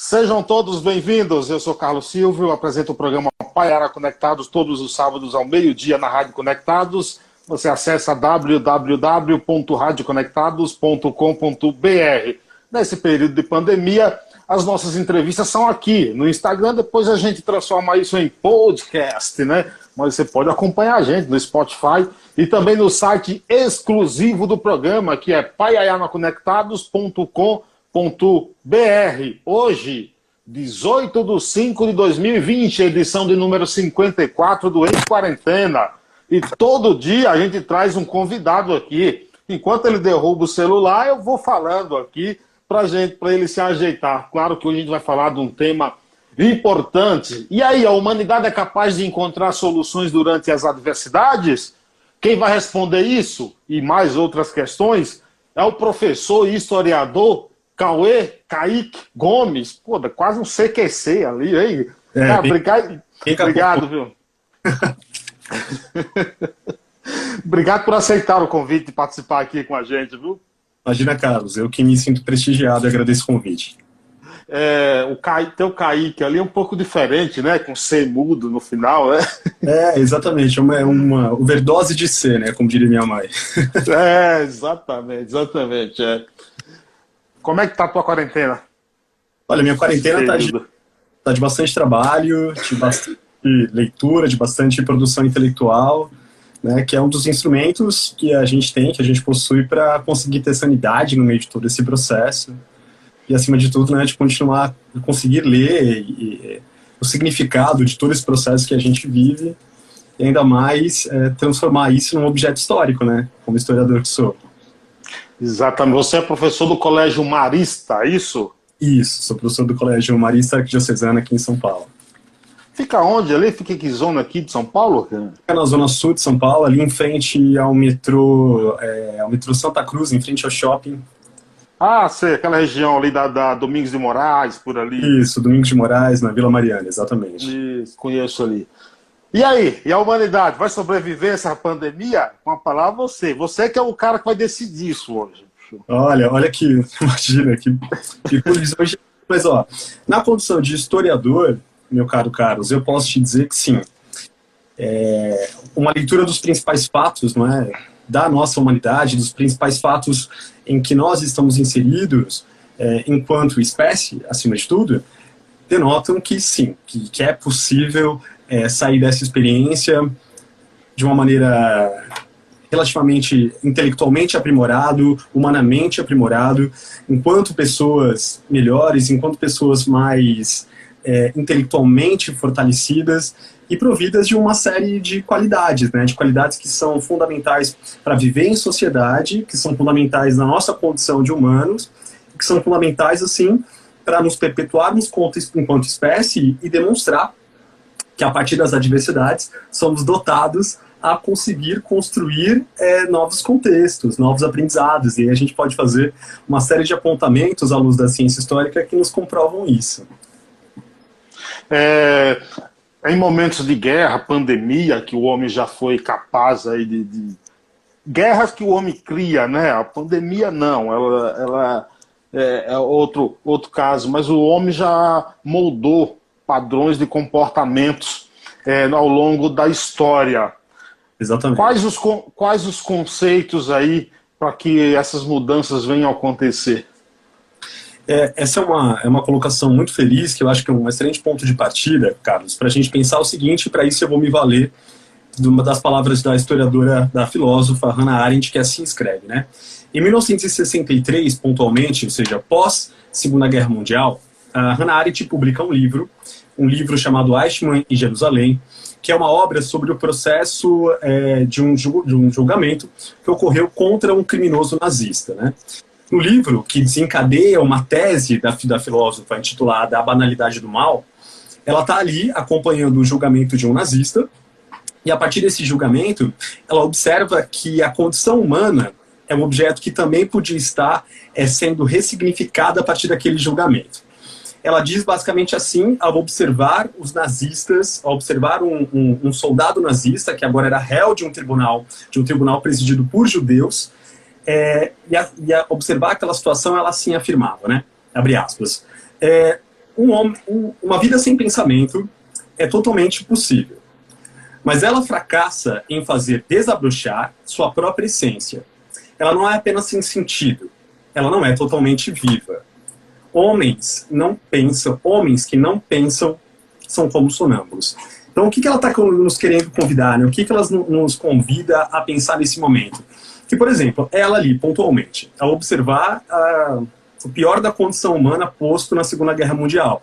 Sejam todos bem-vindos. Eu sou Carlos Silvio, apresento o programa Paiara Conectados todos os sábados ao meio-dia na Rádio Conectados. Você acessa www.radioconectados.com.br. Nesse período de pandemia, as nossas entrevistas são aqui no Instagram, depois a gente transforma isso em podcast, né? Mas você pode acompanhar a gente no Spotify e também no site exclusivo do programa, que é paiayanaconectados.com.br Hoje, 18 de 5 de 2020, edição de número 54 do Ex-Quarentena. E todo dia a gente traz um convidado aqui. Enquanto ele derruba o celular, eu vou falando aqui para gente, para ele se ajeitar. Claro que hoje a gente vai falar de um tema importante. E aí, a humanidade é capaz de encontrar soluções durante as adversidades? Quem vai responder isso e mais outras questões é o professor e historiador Cauê Kaique Gomes. Pô, quase um CQC ali, hein? É, Cara, obrigado, obrigado viu? obrigado por aceitar o convite de participar aqui com a gente, viu? Imagina, Carlos, eu que me sinto prestigiado e agradeço o convite. É, o Ca... teu Kaique ali é um pouco diferente, né? Com C mudo no final, né? É, exatamente. Uma, uma overdose de C, né? Como diria minha mãe. É, exatamente, exatamente. É. Como é que tá a tua quarentena? Olha, minha quarentena tá de, tá de bastante trabalho, de bastante leitura, de bastante produção intelectual, né, que é um dos instrumentos que a gente tem, que a gente possui para conseguir ter sanidade no meio de todo esse processo. E, acima de tudo, né, de continuar, conseguir ler e, e, o significado de todo esse processo que a gente vive e ainda mais é, transformar isso num objeto histórico, né, como historiador que sou. Exatamente. Você é professor do Colégio Marista, é isso? Isso, sou professor do Colégio Marista Diocesana aqui em São Paulo. Fica onde ali? Fica em que zona aqui de São Paulo? Fica na zona sul de São Paulo, ali em frente ao metrô, é, ao metrô Santa Cruz, em frente ao shopping. Ah, sei, aquela região ali da, da Domingos de Moraes, por ali. Isso, Domingos de Moraes, na Vila Mariana, exatamente. Isso, conheço ali. E aí, e a humanidade vai sobreviver essa pandemia? Com a palavra você. Você que é o cara que vai decidir isso hoje. Olha, olha que, imagina, que, que hoje. Mas, ó, na condição de historiador, meu caro Carlos, eu posso te dizer que sim. É, uma leitura dos principais fatos, não é? Da nossa humanidade, dos principais fatos em que nós estamos inseridos, é, enquanto espécie, acima de tudo, denotam que sim, que, que é possível é, sair dessa experiência de uma maneira relativamente intelectualmente aprimorado, humanamente aprimorado, enquanto pessoas melhores, enquanto pessoas mais é, intelectualmente fortalecidas e providas de uma série de qualidades, né, de qualidades que são fundamentais para viver em sociedade, que são fundamentais na nossa condição de humanos, que são fundamentais assim para nos perpetuarmos enquanto espécie e demonstrar que a partir das adversidades somos dotados a conseguir construir é, novos contextos, novos aprendizados. E aí a gente pode fazer uma série de apontamentos à luz da ciência histórica que nos comprovam isso. É, em momentos de guerra, pandemia, que o homem já foi capaz aí de, de... guerras que o homem cria, né? A pandemia não, ela, ela é, é outro, outro caso, mas o homem já moldou padrões de comportamentos é, ao longo da história. Exatamente. Quais os, quais os conceitos aí para que essas mudanças venham a acontecer? É, essa é uma, é uma colocação muito feliz, que eu acho que é um excelente ponto de partida, Carlos, para a gente pensar o seguinte, para isso eu vou me valer de uma das palavras da historiadora, da filósofa Hannah Arendt, que assim escreve, né? Em 1963, pontualmente, ou seja, pós Segunda Guerra Mundial, a Hannah Arendt publica um livro, um livro chamado Eichmann e Jerusalém, que é uma obra sobre o processo é, de, um, de um julgamento que ocorreu contra um criminoso nazista. Né? No livro, que desencadeia uma tese da, da filósofa intitulada A Banalidade do Mal, ela está ali acompanhando o julgamento de um nazista, e a partir desse julgamento, ela observa que a condição humana é um objeto que também podia estar é, sendo ressignificada a partir daquele julgamento ela diz basicamente assim, ao observar os nazistas, ao observar um, um, um, soldado nazista, que agora era réu de um tribunal, de um tribunal presidido por judeus, é, e, a, e a observar aquela situação, ela assim afirmava, né? Abre aspas. É, um homem, um, uma vida sem pensamento é totalmente possível. Mas ela fracassa em fazer desabrochar sua própria essência. Ela não é apenas sem sentido, ela não é totalmente viva. Homens não pensam, homens que não pensam são como sonâmbulos. Então, o que, que ela está nos querendo convidar? Né? O que, que ela nos convida a pensar nesse momento? Que, por exemplo, ela ali, pontualmente, ao observar uh, o pior da condição humana posto na Segunda Guerra Mundial.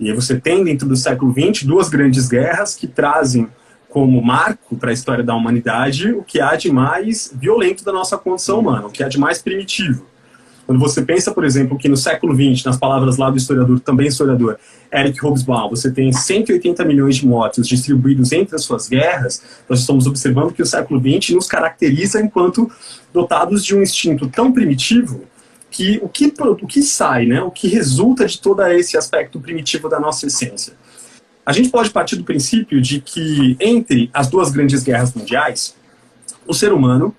E você tem, dentro do século XX, duas grandes guerras que trazem como marco para a história da humanidade o que há de mais violento da nossa condição humana, o que há de mais primitivo. Quando você pensa, por exemplo, que no século XX, nas palavras lá do historiador, também historiador, Eric Hobsbawm, você tem 180 milhões de mortos distribuídos entre as suas guerras, nós estamos observando que o século XX nos caracteriza enquanto dotados de um instinto tão primitivo que o que, o que sai, né, o que resulta de todo esse aspecto primitivo da nossa essência. A gente pode partir do princípio de que entre as duas grandes guerras mundiais, o ser humano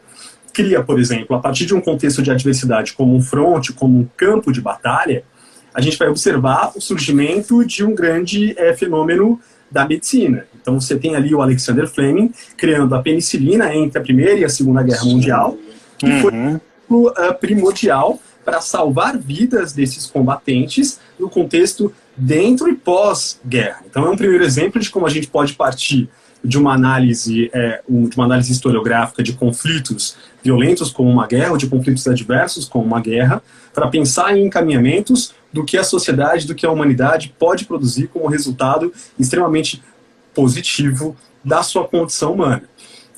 cria, por exemplo, a partir de um contexto de adversidade como um fronte, como um campo de batalha, a gente vai observar o surgimento de um grande é, fenômeno da medicina. Então você tem ali o Alexander Fleming criando a penicilina entre a Primeira e a Segunda Guerra Mundial, que uhum. foi uh, primordial para salvar vidas desses combatentes no contexto dentro e pós-guerra. Então é um primeiro exemplo de como a gente pode partir de uma análise, é, de uma análise historiográfica de conflitos violentos como uma guerra, ou de conflitos adversos como uma guerra, para pensar em encaminhamentos do que a sociedade, do que a humanidade pode produzir como resultado extremamente positivo da sua condição humana.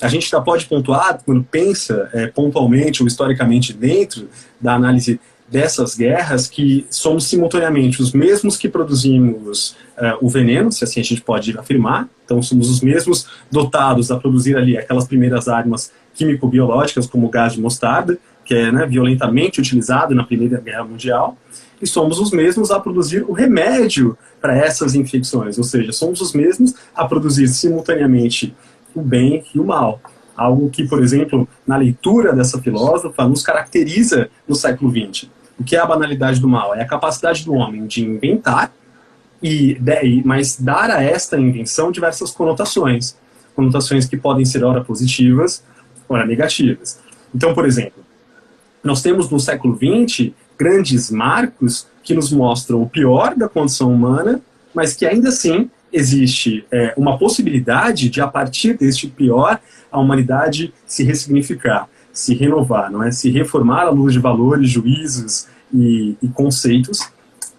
A gente já pode pontuar, quando pensa é, pontualmente ou historicamente dentro da análise dessas guerras que somos simultaneamente os mesmos que produzimos uh, o veneno, se assim a gente pode afirmar. Então, somos os mesmos dotados a produzir ali aquelas primeiras armas químico-biológicas, como o gás de mostarda, que é né, violentamente utilizado na Primeira Guerra Mundial, e somos os mesmos a produzir o remédio para essas infecções, ou seja, somos os mesmos a produzir simultaneamente o bem e o mal. Algo que, por exemplo, na leitura dessa filósofa, nos caracteriza no século XX. O que é a banalidade do mal? É a capacidade do homem de inventar, e, mas dar a esta invenção diversas conotações. Conotações que podem ser ora positivas, ora negativas. Então, por exemplo, nós temos no século XX grandes marcos que nos mostram o pior da condição humana, mas que ainda assim existe é, uma possibilidade de, a partir deste pior, a humanidade se ressignificar se renovar, não é? Se reformar à luz de valores, juízos e, e conceitos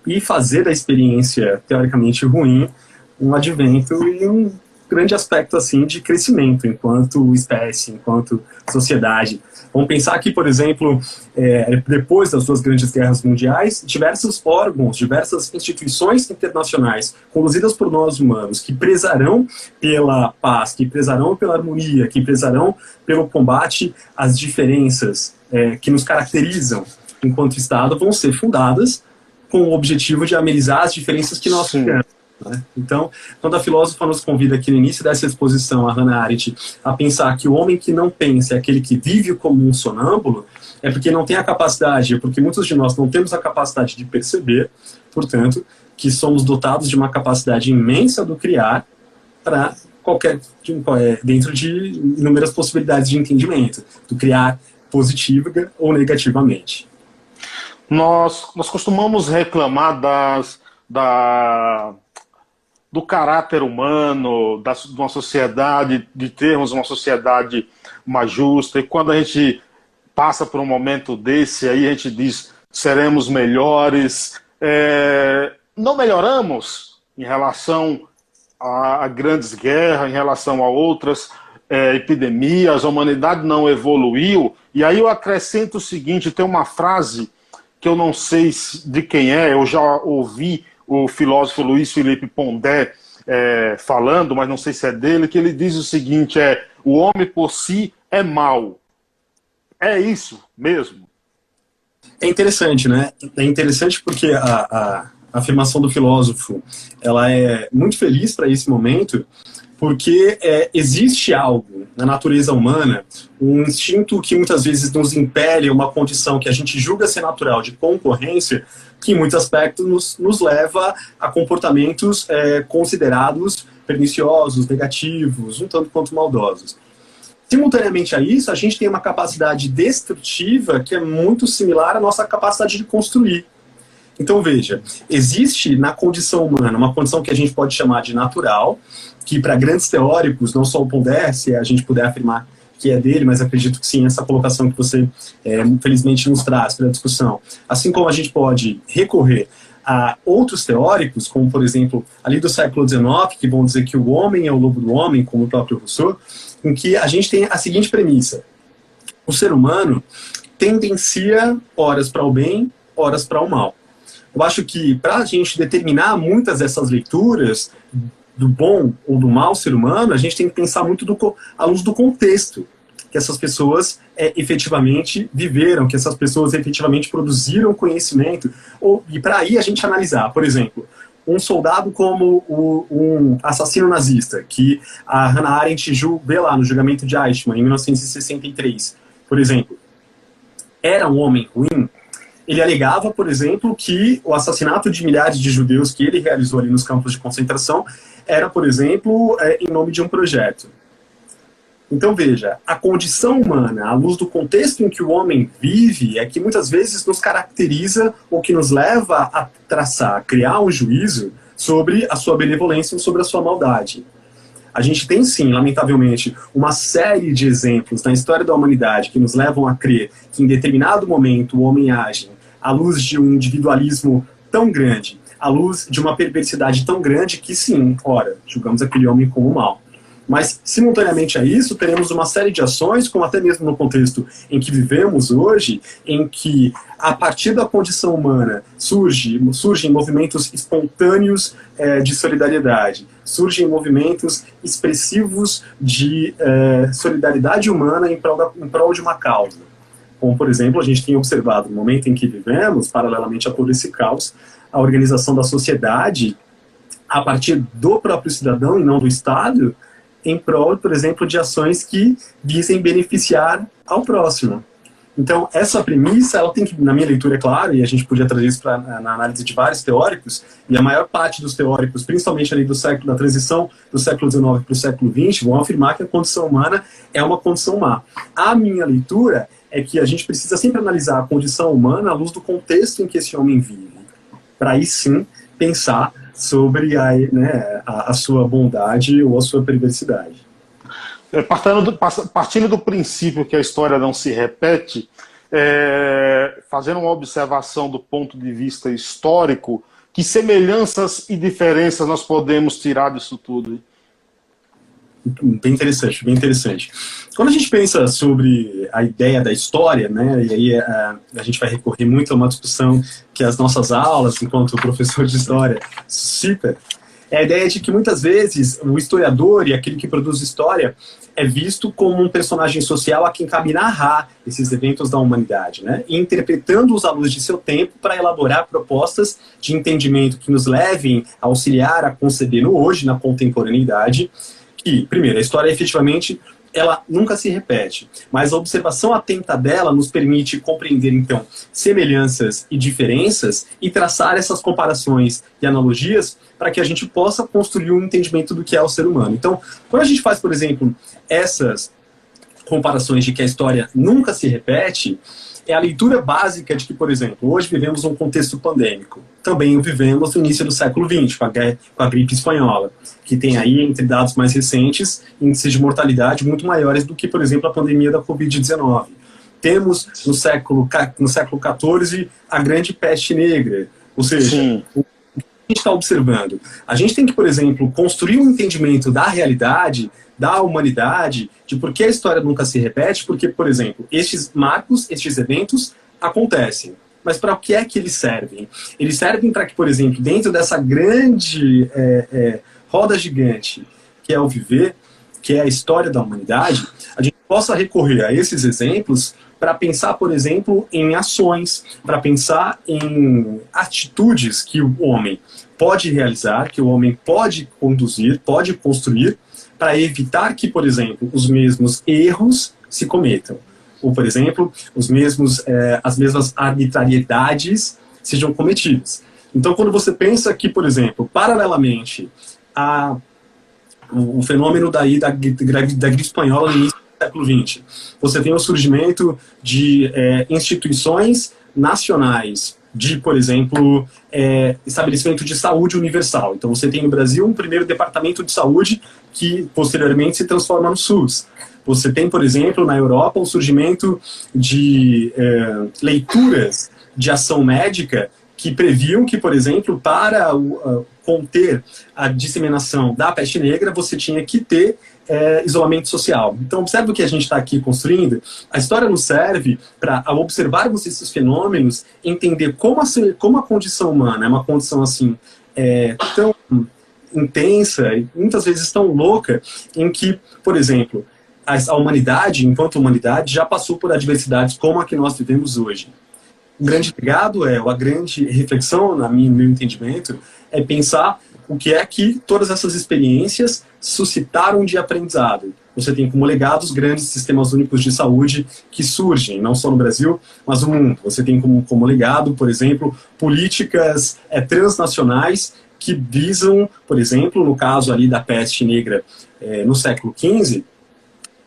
e fazer da experiência teoricamente ruim um advento e um grande aspecto assim de crescimento enquanto espécie, enquanto sociedade. Vamos pensar aqui, por exemplo, é, depois das duas grandes guerras mundiais, diversos órgãos, diversas instituições internacionais conduzidas por nós humanos que prezarão pela paz, que prezarão pela harmonia, que prezarão pelo combate às diferenças é, que nos caracterizam enquanto Estado, vão ser fundadas com o objetivo de amenizar as diferenças que nós temos. Né? Então, quando a filósofa nos convida aqui no início dessa exposição, a Hannah Arendt, a pensar que o homem que não pensa é aquele que vive como um sonâmbulo, é porque não tem a capacidade, porque muitos de nós não temos a capacidade de perceber, portanto, que somos dotados de uma capacidade imensa do criar para qualquer é, dentro de inúmeras possibilidades de entendimento, do criar positiva ou negativamente. Nós, nós costumamos reclamar das, da, do caráter humano, da, de uma sociedade, de termos uma sociedade mais justa. E quando a gente passa por um momento desse, aí a gente diz seremos melhores. É, não melhoramos em relação a, a, grandes guerras, em relação a outras é, epidemias, a humanidade não evoluiu. E aí eu acrescento o seguinte: tem uma frase que eu não sei de quem é, eu já ouvi o filósofo Luiz Felipe Pondé é, falando, mas não sei se é dele, que ele diz o seguinte: é o homem por si é mal. É isso mesmo. É interessante, né? É interessante porque a, a, a afirmação do filósofo ela é muito feliz para esse momento, porque é, existe algo na natureza humana, um instinto que muitas vezes nos impele uma condição que a gente julga ser natural de concorrência, que em muitos aspectos nos, nos leva a comportamentos é, considerados perniciosos, negativos, um tanto quanto maldosos. Simultaneamente a isso, a gente tem uma capacidade destrutiva que é muito similar à nossa capacidade de construir. Então, veja, existe na condição humana uma condição que a gente pode chamar de natural, que para grandes teóricos, não só o Pondé, se a gente puder afirmar que é dele, mas acredito que sim, essa colocação que você, é, infelizmente, nos traz para a discussão. Assim como a gente pode recorrer a outros teóricos, como, por exemplo, ali do século XIX, que vão dizer que o homem é o lobo do homem, como o próprio Rousseau, em que a gente tem a seguinte premissa. O ser humano tendencia horas para o bem, horas para o mal. Eu acho que para a gente determinar muitas dessas leituras do bom ou do mal ser humano, a gente tem que pensar muito do, à luz do contexto que essas pessoas é, efetivamente viveram, que essas pessoas efetivamente produziram conhecimento. Ou, e para aí a gente analisar, por exemplo, um soldado como o, um assassino nazista, que a Hannah Arendt vê lá no julgamento de Eichmann, em 1963, por exemplo, era um homem ruim, ele alegava, por exemplo, que o assassinato de milhares de judeus que ele realizou ali nos campos de concentração era, por exemplo, é, em nome de um projeto. Então, veja, a condição humana, à luz do contexto em que o homem vive, é que muitas vezes nos caracteriza ou que nos leva a traçar, a criar um juízo sobre a sua benevolência ou sobre a sua maldade. A gente tem sim, lamentavelmente, uma série de exemplos na história da humanidade que nos levam a crer que em determinado momento o homem age à luz de um individualismo tão grande, à luz de uma perversidade tão grande que sim, ora, julgamos aquele homem como mal. Mas, simultaneamente a isso, teremos uma série de ações, como até mesmo no contexto em que vivemos hoje, em que, a partir da condição humana, surge, surgem movimentos espontâneos é, de solidariedade, surgem movimentos expressivos de é, solidariedade humana em prol, da, em prol de uma causa. Como, por exemplo, a gente tem observado no momento em que vivemos, paralelamente a todo esse caos, a organização da sociedade, a partir do próprio cidadão e não do Estado, em prol, por exemplo, de ações que visem beneficiar ao próximo. Então, essa premissa, ela tem que, na minha leitura, é claro, e a gente podia trazer isso pra, na análise de vários teóricos, e a maior parte dos teóricos, principalmente ali do século da transição do século XIX para o século XX, vão afirmar que a condição humana é uma condição má. A minha leitura é que a gente precisa sempre analisar a condição humana à luz do contexto em que esse homem vive, para aí sim pensar sobre a, né, a, a sua bondade ou a sua perversidade. É, partindo, do, partindo do princípio que a história não se repete, é, fazendo uma observação do ponto de vista histórico, que semelhanças e diferenças nós podemos tirar disso tudo? Bem interessante, bem interessante. Quando a gente pensa sobre a ideia da história, né, e aí a, é, a gente vai recorrer muito a uma discussão que as nossas aulas, enquanto professor de história, suscita, é a ideia de que muitas vezes o historiador e aquele que produz história é visto como um personagem social a quem cabe narrar esses eventos da humanidade, né? Interpretando-os à luz de seu tempo para elaborar propostas de entendimento que nos levem a auxiliar a conceber no hoje, na contemporaneidade, que, primeiro, a história efetivamente ela nunca se repete, mas a observação atenta dela nos permite compreender, então, semelhanças e diferenças e traçar essas comparações e analogias para que a gente possa construir um entendimento do que é o ser humano. Então, quando a gente faz, por exemplo, essas comparações de que a história nunca se repete, é a leitura básica de que, por exemplo, hoje vivemos um contexto pandêmico. Também o vivemos no início do século XX, com a, com a gripe espanhola, que tem aí, entre dados mais recentes, índices de mortalidade muito maiores do que, por exemplo, a pandemia da Covid-19. Temos no século, no século XIV a grande peste negra, ou seja, Sim. o gente está observando? A gente tem que, por exemplo, construir um entendimento da realidade da humanidade, de por que a história nunca se repete, porque, por exemplo, estes marcos, estes eventos acontecem. Mas para que é que eles servem? Eles servem para que, por exemplo, dentro dessa grande é, é, roda gigante que é o viver, que é a história da humanidade, a gente possa recorrer a esses exemplos para pensar, por exemplo, em ações, para pensar em atitudes que o homem pode realizar, que o homem pode conduzir, pode construir, para evitar que, por exemplo, os mesmos erros se cometam. Ou, por exemplo, os mesmos, é, as mesmas arbitrariedades sejam cometidas. Então, quando você pensa que, por exemplo, paralelamente a o, fenômeno daí da, da, da gripe espanhola no início século XX, você tem o surgimento de é, instituições nacionais de, por exemplo, é, estabelecimento de saúde universal. Então, você tem no Brasil um primeiro departamento de saúde que posteriormente se transforma no SUS. Você tem, por exemplo, na Europa o surgimento de é, leituras de ação médica que previam que, por exemplo, para uh, conter a disseminação da peste negra, você tinha que ter é, isolamento social. Então, observe o que a gente está aqui construindo. A história nos serve para, ao observarmos esses fenômenos, entender como a, como a condição humana é uma condição assim é, tão intensa e muitas vezes tão louca, em que, por exemplo, a, a humanidade, enquanto humanidade, já passou por adversidades como a que nós vivemos hoje o grande legado é, a grande reflexão, na minha, no meu entendimento, é pensar o que é que todas essas experiências suscitaram de aprendizado. Você tem como legado os grandes sistemas únicos de saúde que surgem, não só no Brasil, mas no mundo. Você tem como, como legado, por exemplo, políticas é, transnacionais que visam, por exemplo, no caso ali da peste negra é, no século XV,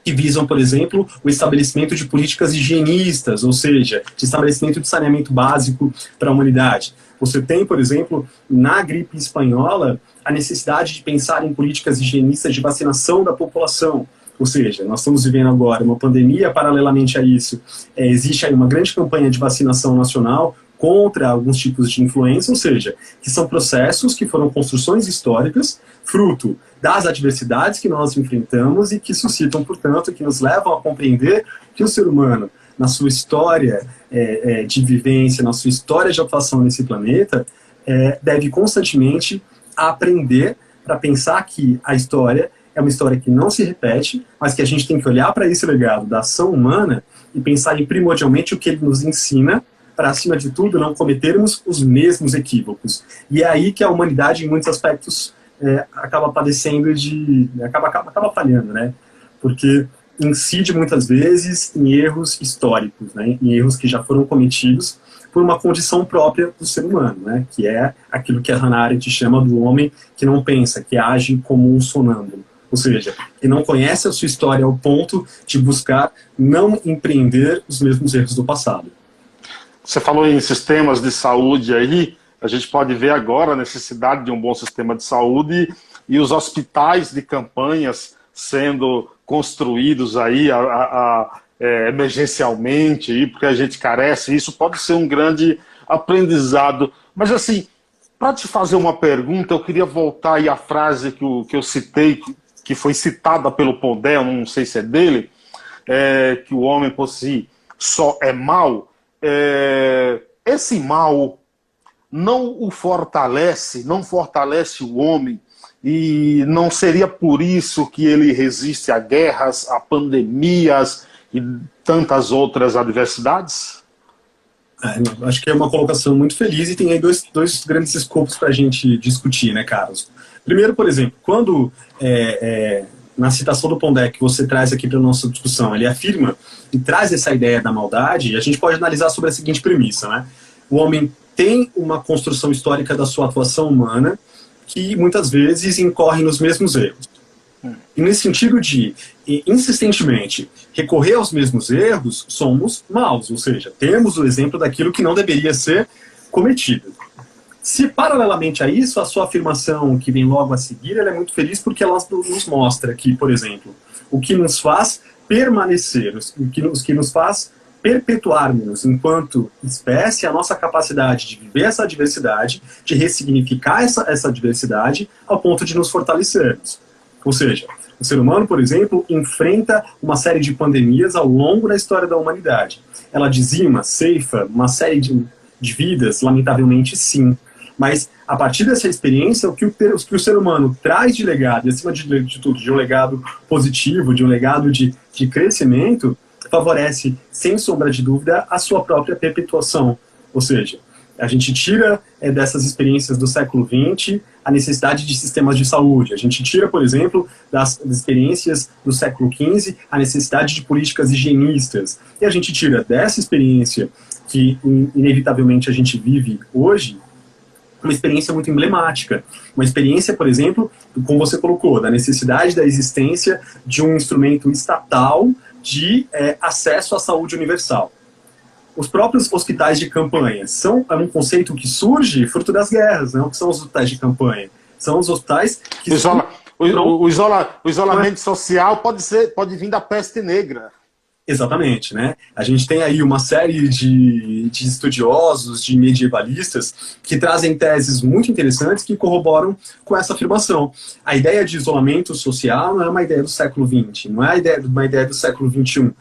que visam, por exemplo, o estabelecimento de políticas higienistas, ou seja, de estabelecimento de saneamento básico para a humanidade. Você tem, por exemplo, na gripe espanhola, a necessidade de pensar em políticas higienistas de vacinação da população. Ou seja, nós estamos vivendo agora uma pandemia, paralelamente a isso, é, existe aí uma grande campanha de vacinação nacional contra alguns tipos de influência, ou seja, que são processos que foram construções históricas, fruto das adversidades que nós enfrentamos e que suscitam, portanto, que nos levam a compreender que o ser humano, na sua história é, é, de vivência, na sua história de atuação nesse planeta, é, deve constantemente aprender para pensar que a história é uma história que não se repete, mas que a gente tem que olhar para esse legado da ação humana e pensar em primordialmente o que ele nos ensina para, acima de tudo, não cometermos os mesmos equívocos. E é aí que a humanidade, em muitos aspectos, é, acaba padecendo de. acaba, acaba, acaba falhando, né? Porque incide muitas vezes em erros históricos, né? em erros que já foram cometidos por uma condição própria do ser humano, né? que é aquilo que a Hannah Arendt chama do homem que não pensa, que age como um sonâmbulo. Ou seja, que não conhece a sua história ao ponto de buscar não empreender os mesmos erros do passado. Você falou em sistemas de saúde aí, a gente pode ver agora a necessidade de um bom sistema de saúde e os hospitais de campanhas sendo construídos aí a, a, a, é, emergencialmente, porque a gente carece. Isso pode ser um grande aprendizado. Mas assim, para te fazer uma pergunta, eu queria voltar aí à frase que, eu, que eu citei, que foi citada pelo Pondé, não sei se é dele, é, que o homem por si só é mal. É, esse mal não o fortalece, não fortalece o homem, e não seria por isso que ele resiste a guerras, a pandemias e tantas outras adversidades? É, acho que é uma colocação muito feliz e tem aí dois, dois grandes escopos para a gente discutir, né, Carlos? Primeiro, por exemplo, quando é, é, na citação do Pondé que você traz aqui para nossa discussão, ele afirma e traz essa ideia da maldade, a gente pode analisar sobre a seguinte premissa, né? O homem tem uma construção histórica da sua atuação humana que muitas vezes incorre nos mesmos erros. E nesse sentido de insistentemente recorrer aos mesmos erros, somos maus, ou seja, temos o exemplo daquilo que não deveria ser cometido. Se paralelamente a isso, a sua afirmação que vem logo a seguir, ela é muito feliz porque ela nos mostra que, por exemplo, o que nos faz permanecer, o que nos, que nos faz perpetuarmos enquanto espécie a nossa capacidade de viver essa diversidade, de ressignificar essa, essa diversidade ao ponto de nos fortalecermos. Ou seja, o ser humano, por exemplo, enfrenta uma série de pandemias ao longo da história da humanidade. Ela dizima, ceifa uma série de, de vidas, lamentavelmente sim. Mas a partir dessa experiência, o que o, que o ser humano traz de legado, e acima de, de tudo, de um legado positivo, de um legado de, de crescimento, favorece, sem sombra de dúvida, a sua própria perpetuação. Ou seja, a gente tira é, dessas experiências do século XX a necessidade de sistemas de saúde. A gente tira, por exemplo, das, experiências do século XV a necessidade de políticas higienistas. E a gente tira dessa experiência que inevitavelmente a gente vive hoje uma experiência muito emblemática. Uma experiência, por exemplo, como você colocou, da necessidade da existência de um instrumento estatal de é, acesso à saúde universal. Os próprios hospitais de campanha são é um conceito que surge fruto das guerras, né? O que são os hospitais de campanha? São os hospitais que... O, isola, o, o, isola, o isolamento social pode, ser, pode vir da peste negra. Exatamente, né? A gente tem aí uma série de, de estudiosos, de medievalistas, que trazem teses muito interessantes que corroboram com essa afirmação. A ideia de isolamento social não é uma ideia do século XX, não é uma ideia do século XXI.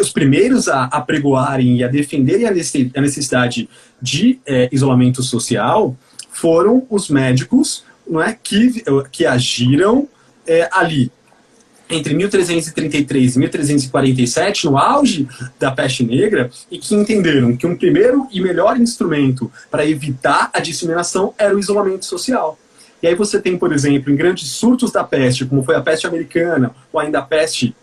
Os primeiros a apregoarem e a defenderem a necessidade de é, isolamento social foram os médicos não é, que, que agiram é, ali entre 1333 e 1347, no auge da peste negra, e que entenderam que um primeiro e melhor instrumento para evitar a disseminação era o isolamento social. E aí você tem, por exemplo, em grandes surtos da peste, como foi a peste americana ou ainda a peste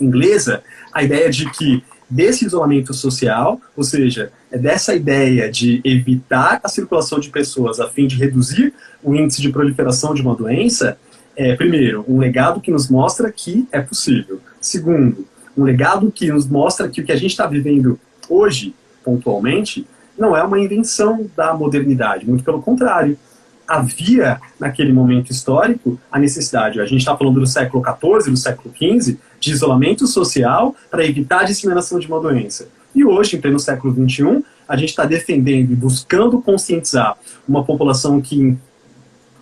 inglesa, a ideia de que desse isolamento social, ou seja, é dessa ideia de evitar a circulação de pessoas a fim de reduzir o índice de proliferação de uma doença, é, primeiro, um legado que nos mostra que é possível. Segundo, um legado que nos mostra que o que a gente está vivendo hoje, pontualmente, não é uma invenção da modernidade, muito pelo contrário. Havia, naquele momento histórico, a necessidade, a gente está falando do século XIV, do século XV, de isolamento social para evitar a disseminação de uma doença. E hoje, em pleno século XXI, a gente está defendendo e buscando conscientizar uma população que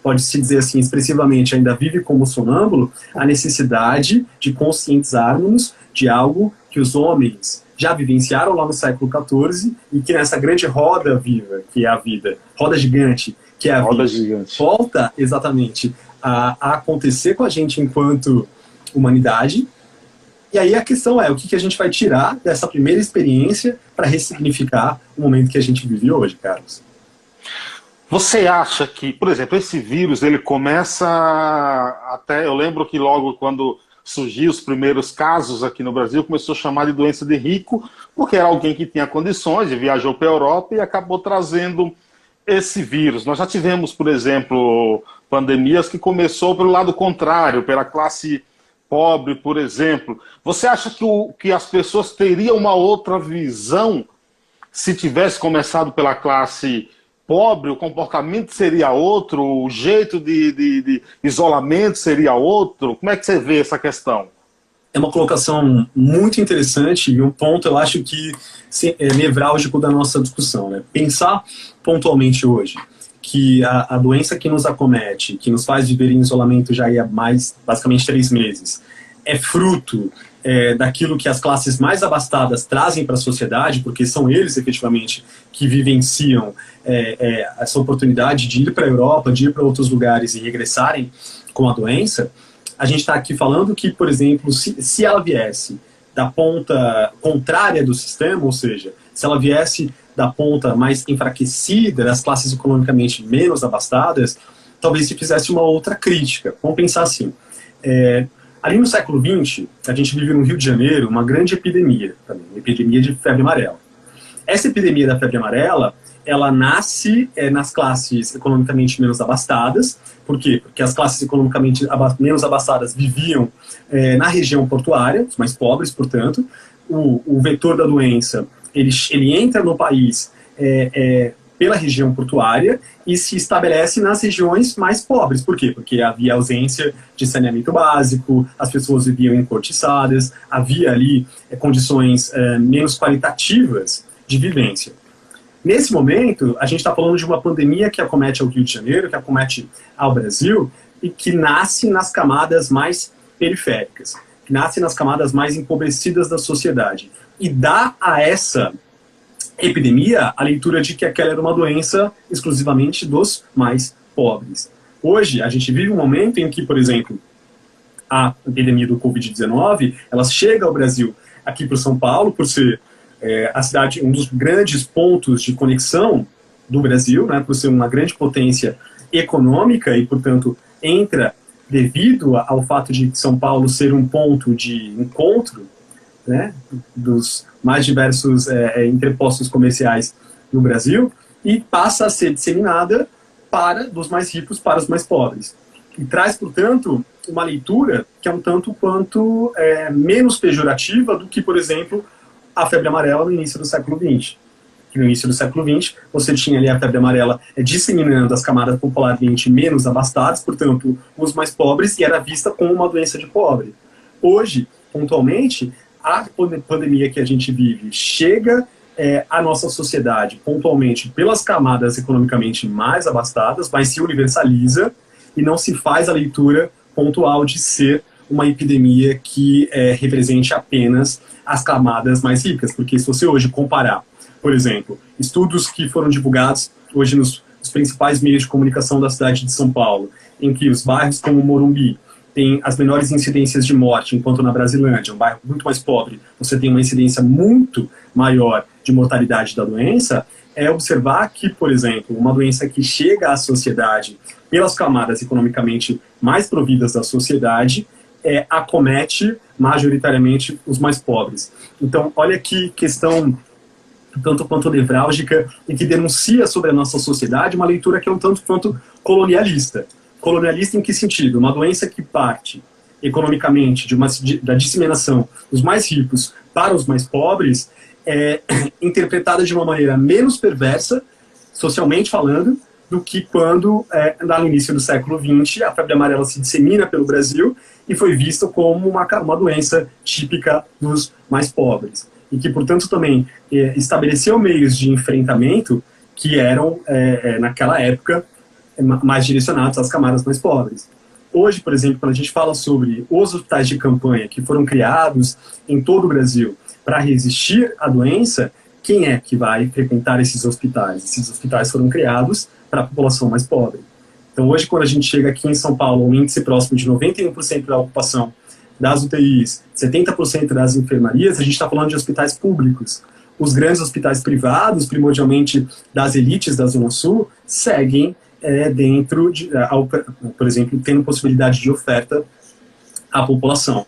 pode-se dizer assim, expressivamente, ainda vive como sonâmbulo, a necessidade de conscientizarmos de algo que os homens já vivenciaram lá no século XIV e que nessa grande roda viva, que é a vida, roda gigante, que é a roda vida, gigante. volta exatamente a, a, acontecer com a gente enquanto humanidade. E aí a questão é, o que, que a gente vai tirar dessa primeira experiência para ressignificar o momento que a gente vive hoje, Carlos? Você acha que, por exemplo, esse vírus ele começa até eu lembro que logo quando surgiu os primeiros casos aqui no Brasil começou a chamar de doença de rico porque era alguém que tinha condições, viajou para a Europa e acabou trazendo esse vírus. Nós já tivemos, por exemplo, pandemias que começou pelo lado contrário, pela classe pobre, por exemplo. Você acha que, o, que as pessoas teriam uma outra visão se tivesse começado pela classe pobre, o comportamento seria outro, o jeito de, de, de, isolamento seria outro? Como é que você vê essa questão? É uma colocação muito interessante e um ponto, eu acho que é nevrálgico da nossa discussão. Né? Pensar pontualmente hoje que a, a doença que nos acomete, que nos faz viver em isolamento já há mais, basicamente, três meses, é fruto é, daquilo que as classes mais abastadas trazem para a sociedade, porque são eles efetivamente que vivenciam é, é, essa oportunidade de ir para a Europa, de ir para outros lugares e regressarem com a doença, a gente está aqui falando que, por exemplo, se, se ela viesse da ponta contrária do sistema, ou seja, se ela viesse da ponta mais enfraquecida, das classes economicamente menos abastadas, talvez se fizesse uma outra crítica. Vamos pensar assim: é, Ali no século XX, a gente vive no Rio de Janeiro uma grande epidemia, também, uma epidemia de febre amarela. Essa epidemia da febre amarela, ela nasce é, nas classes economicamente menos abastadas. Por quê? Porque as classes economicamente menos abastadas viviam é, na região portuária, os mais pobres, portanto. O, o vetor da doença, ele, ele entra no país é, pela região portuária e se estabelece nas regiões mais pobres. Por quê? Porque havia ausência de saneamento básico, as pessoas viviam encortiçadas, havia ali é, condições é, menos qualitativas de vivência. Nesse momento, a gente está falando de uma pandemia que acomete ao Rio de Janeiro, que acomete ao Brasil e que nasce nas camadas mais periféricas, que nasce nas camadas mais empobrecidas da sociedade e dá a essa epidemia a leitura de que aquela era uma doença exclusivamente dos mais pobres. Hoje, a gente vive um momento em que, por exemplo, a epidemia do Covid-19, ela chega ao Brasil, aqui para São Paulo, por ser é, a cidade, um dos grandes pontos de conexão do Brasil, né, por ser uma grande potência econômica e, portanto, entra devido ao fato de São Paulo ser um ponto de encontro né, dos mais diversos é, é, entrepostos comerciais no Brasil e passa a ser disseminada para dos mais ricos para os mais pobres. E traz, portanto, uma leitura que é um tanto quanto é, menos pejorativa do que, por exemplo, a febre amarela no início do século XX. No início do século XX, você tinha ali a febre amarela é, disseminando as camadas popularmente menos abastadas, portanto, os mais pobres, e era vista como uma doença de pobre. Hoje, pontualmente, a pandemia que a gente vive chega é, à nossa sociedade pontualmente pelas camadas economicamente mais abastadas, mas se universaliza e não se faz a leitura pontual de ser uma epidemia que é, represente apenas as camadas mais ricas, porque se você hoje comparar, por exemplo, estudos que foram divulgados hoje nos, nos principais meios de comunicação da cidade de São Paulo, em que os bairros como Morumbi tem as menores incidências de morte, enquanto na Brasilândia, um bairro muito mais pobre, você tem uma incidência muito maior de mortalidade da doença, é observar que, por exemplo, uma doença que chega à sociedade pelas camadas economicamente mais providas da sociedade, é, acomete majoritariamente os mais pobres. Então, olha que questão tanto quanto nevrálgica e que denuncia sobre a nossa sociedade uma leitura que é um tanto quanto colonialista. Colonialista em que sentido? Uma doença que parte economicamente de uma, de, da disseminação dos mais ricos para os mais pobres é interpretada de uma maneira menos perversa, socialmente falando, do que quando, é, no início do século XX, a febre amarela se dissemina pelo Brasil e foi vista como uma, uma doença típica dos mais pobres. E que, portanto, também é, estabeleceu meios de enfrentamento que eram, é, é naquela época, mais direcionados às camadas mais pobres. Hoje, por exemplo, quando a gente fala sobre os hospitais de campanha que foram criados em todo o Brasil para resistir à doença, quem é que vai frequentar esses hospitais? Esses hospitais foram criados para a população mais pobre. Então, hoje, quando a gente chega aqui em São Paulo, um índice próximo de 91% da ocupação das UTIs, 70% das enfermarias, a gente está falando de hospitais públicos. Os grandes hospitais privados, primordialmente das elites da Zona Sul, seguem é, dentro, de, é, por exemplo, tendo possibilidade de oferta à população.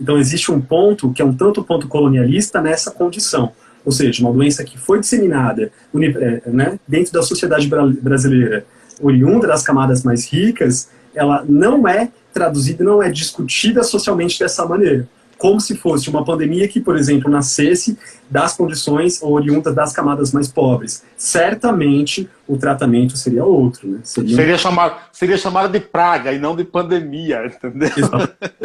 Então, existe um ponto que é um tanto ponto colonialista nessa condição ou seja, uma doença que foi disseminada é, né, dentro da sociedade brasileira, oriunda das camadas mais ricas, ela não é traduzida, não é discutida socialmente dessa maneira. Como se fosse uma pandemia que, por exemplo, nascesse das condições oriundas das camadas mais pobres. Certamente o tratamento seria outro. Né? Seria, seria, chamado, seria chamado de praga e não de pandemia, entendeu?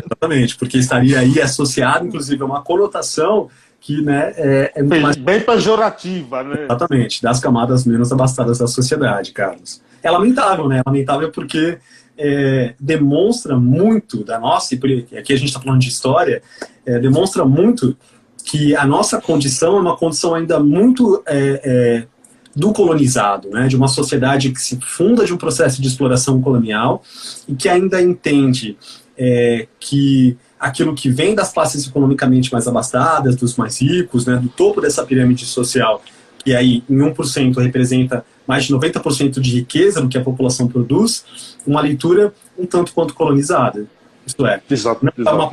Exatamente, porque estaria aí associado, inclusive, a uma conotação que né, é, é mais... bem pejorativa, né? Exatamente, das camadas menos abastadas da sociedade, Carlos. É lamentável, né? É lamentável porque é, demonstra muito da nossa, e aqui a gente está falando de história, é, demonstra muito que a nossa condição é uma condição ainda muito é, é, do colonizado, né? De uma sociedade que se funda de um processo de exploração colonial e que ainda entende é, que aquilo que vem das classes economicamente mais abastadas, dos mais ricos, né, do topo dessa pirâmide social, que aí em 1% representa mais de 90% de riqueza do que a população produz, uma leitura um tanto quanto colonizada. Isto é, Exato, não é uma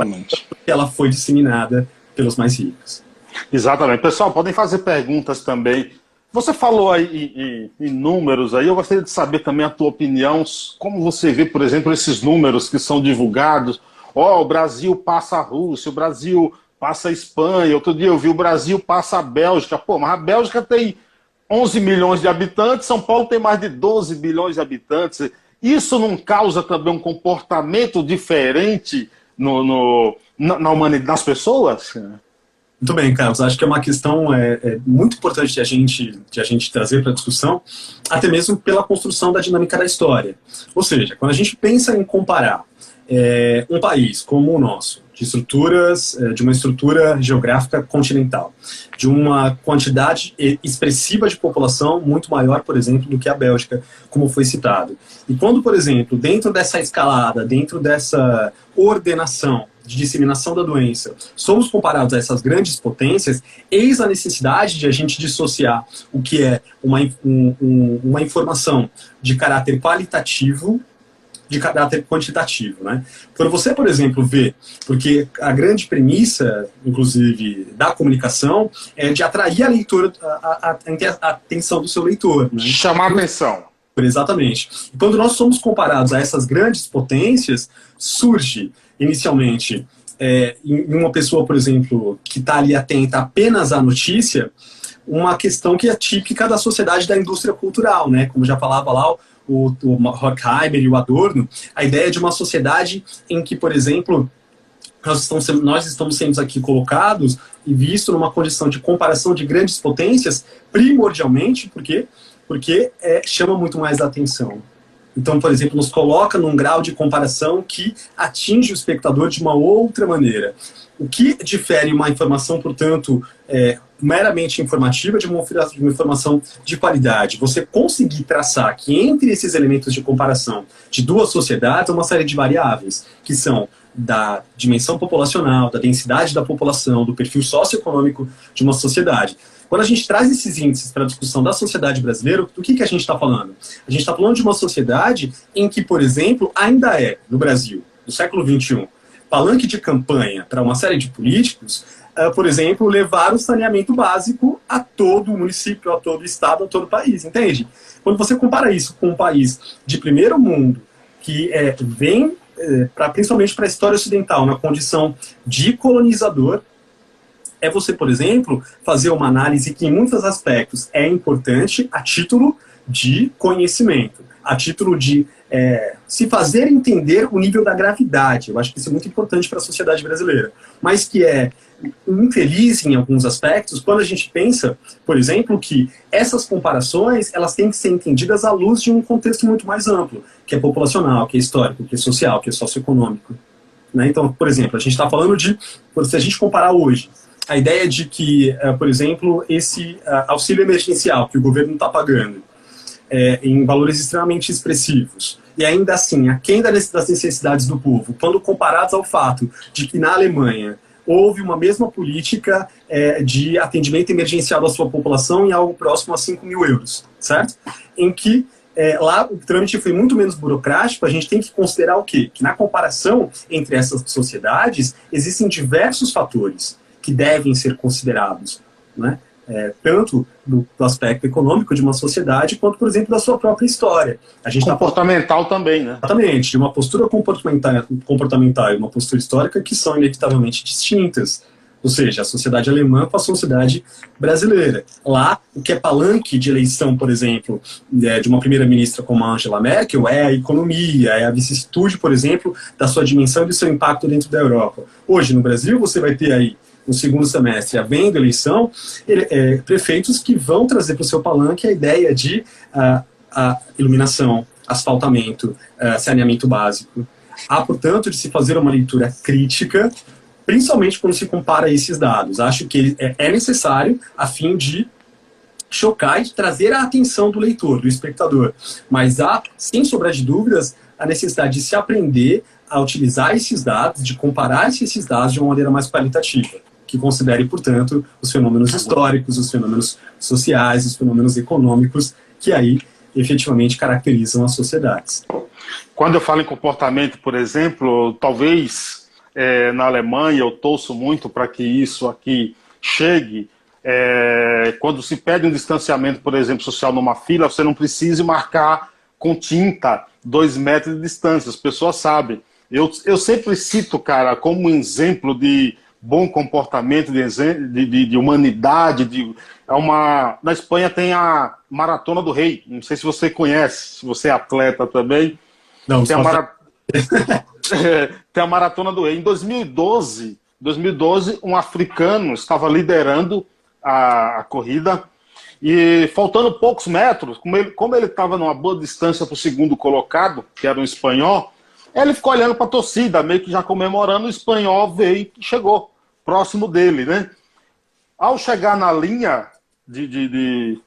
ela foi disseminada pelos mais ricos. Exatamente. Pessoal, podem fazer perguntas também. Você falou aí em, em, números aí, eu gostaria de saber também a tua opinião, como você vê, por exemplo, esses números que são divulgados, ó, oh, o Brasil passa a Rússia, o Brasil passa a Espanha, outro dia eu vi o Brasil passa a Bélgica. Pô, mas a Bélgica tem 11 milhões de habitantes, São Paulo tem mais de 12 bilhões de habitantes. Isso não causa também um comportamento diferente no, no na, na humanidade das pessoas? Muito bem, Carlos. Acho que é uma questão é, é muito importante de a gente, de a gente trazer para a discussão, até mesmo pela construção da dinâmica da história. Ou seja, quando a gente pensa em comparar é, um país como o nosso, de estruturas, é, de uma estrutura geográfica continental, de uma quantidade expressiva de população muito maior, por exemplo, do que a Bélgica, como foi citado. E quando, por exemplo, dentro dessa escalada, dentro dessa ordenação de disseminação da doença, somos comparados a essas grandes potências, eis a necessidade de a gente dissociar o que é uma, um, um, uma informação de caráter qualitativo de caráter quantitativo. Né? Quando você, por exemplo, vê, porque a grande premissa, inclusive, da comunicação é de atrair a leitura, a, a, a atenção do seu leitor. Né? Chamar atenção. Exatamente. E quando nós somos comparados a essas grandes potências, surge inicialmente é, em uma pessoa, por exemplo, que está ali atenta apenas à notícia, uma questão que é típica da sociedade da indústria cultural, né? Como já falava lá o, o Horkheimer e o Adorno, a ideia de uma sociedade em que, por exemplo, nós estamos, nós estamos sendo aqui colocados e visto numa condição de comparação de grandes potências, primordialmente, por quê? Porque é, chama muito mais a atenção. Então, por exemplo, nos coloca num grau de comparação que atinge o espectador de uma outra maneira. O que difere uma informação, portanto, é, meramente informativa de uma, de uma informação de qualidade? Você conseguir traçar que entre esses elementos de comparação de duas sociedades uma série de variáveis, que são da dimensão populacional, da densidade da população, do perfil socioeconômico de uma sociedade. Quando a gente traz esses índices para a discussão da sociedade brasileira, do que, que a gente está falando? A gente está falando de uma sociedade em que, por exemplo, ainda é, no Brasil, no século XXI, palanque de campanha para uma série de políticos, por exemplo, levar o saneamento básico a todo o município, a todo o estado, a todo o país, entende? Quando você compara isso com um país de primeiro mundo, que é, vem, é, pra, principalmente para a história ocidental, na condição de colonizador, é você, por exemplo, fazer uma análise que, em muitos aspectos, é importante a título de conhecimento, a título de é, se fazer entender o nível da gravidade. Eu acho que isso é muito importante para a sociedade brasileira. Mas que é infeliz em alguns aspectos quando a gente pensa, por exemplo, que essas comparações elas têm que ser entendidas à luz de um contexto muito mais amplo, que é populacional, que é histórico, que é social, que é socioeconômico. Né? Então, por exemplo, a gente está falando de, se a gente comparar hoje a ideia de que, uh, por exemplo, esse uh, auxílio emergencial que o governo está pagando é, em valores extremamente expressivos, e ainda assim, aquém das necessidades do povo, quando comparados ao fato de que na Alemanha houve uma mesma política é, de atendimento emergencial da sua população em algo próximo a 5 mil euros, certo? Em que é, lá o trâmite foi muito menos burocrático, a gente tem que considerar o quê? Que na comparação entre essas sociedades existem diversos fatores que devem ser considerados, né? É, tanto do, do, aspecto econômico de uma sociedade, quanto, por exemplo, da sua própria história. A gente tá comportamental tá... também, né? Exatamente, de uma postura comportamental, comportamental e uma postura histórica que são inevitavelmente distintas. Ou seja, a sociedade alemã com a sociedade brasileira. Lá, o que é palanque de eleição, por exemplo, é, de uma primeira-ministra como a Angela Merkel é a economia, é a vicissitude, por exemplo, da sua dimensão e do seu impacto dentro da Europa. Hoje, no Brasil, você vai ter aí no segundo semestre, havendo eleição, ele, é, prefeitos que vão trazer para o seu palanque a ideia de a iluminação, asfaltamento, uh, saneamento básico. Há, portanto, de se fazer uma leitura crítica, principalmente quando se compara esses dados. Acho que é, é necessário a fim de chocar e trazer a atenção do leitor, do espectador. Mas há, sem sobrar de dúvidas, a necessidade de se aprender a utilizar esses dados, de comparar esses dados de uma maneira mais qualitativa que considere, portanto, os fenômenos históricos, os fenômenos sociais, os fenômenos econômicos, que aí efetivamente caracterizam as sociedades. Quando eu falo em comportamento, por exemplo, talvez é, na Alemanha eu torço muito para que isso aqui chegue. É, quando se pede um distanciamento, por exemplo, social numa fila, você não precise marcar com tinta dois metros de distância, as pessoas sabem. Eu, eu sempre cito, cara, como um exemplo de bom comportamento, de, de, de, humanidade. De, é uma, na Espanha tem a Maratona do Rei. Não sei se você conhece, se você é atleta também. Não, tem, a mara... tem a Maratona do Rei. Em 2012, 2012 um africano estava liderando a, a corrida e faltando poucos metros, como ele estava numa boa distância para o segundo colocado, que era um espanhol, ele ficou olhando para a torcida, meio que já comemorando, o espanhol veio e chegou próximo dele, né? Ao chegar na linha de, de, de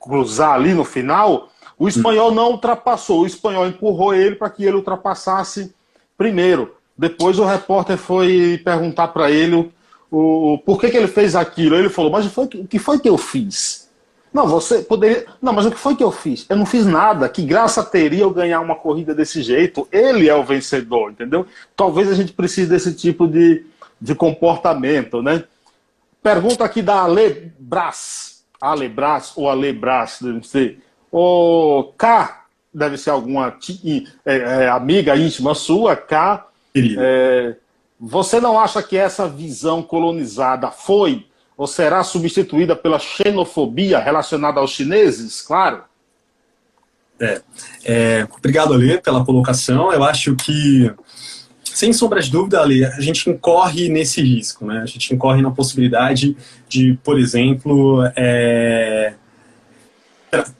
cruzar ali no final, o espanhol não ultrapassou. O espanhol empurrou ele para que ele ultrapassasse primeiro. Depois o repórter foi perguntar para ele o, o, por que, que ele fez aquilo. Ele falou, mas foi, o que foi que eu fiz? Não, você poderia. Não, mas o que foi que eu fiz? Eu não fiz nada. Que graça teria eu ganhar uma corrida desse jeito? Ele é o vencedor, entendeu? Talvez a gente precise desse tipo de, de comportamento, né? Pergunta aqui da Ale Brás. Ale Brás ou Ale Brás, não sei. O K, deve ser alguma é, é, amiga íntima sua, K. É, você não acha que essa visão colonizada foi ou será substituída pela xenofobia relacionada aos chineses? Claro. É, é, obrigado, Ale, pela colocação. Eu acho que, sem sombra de dúvida, Ale, a gente incorre nesse risco, né? A gente incorre na possibilidade de, por exemplo, é,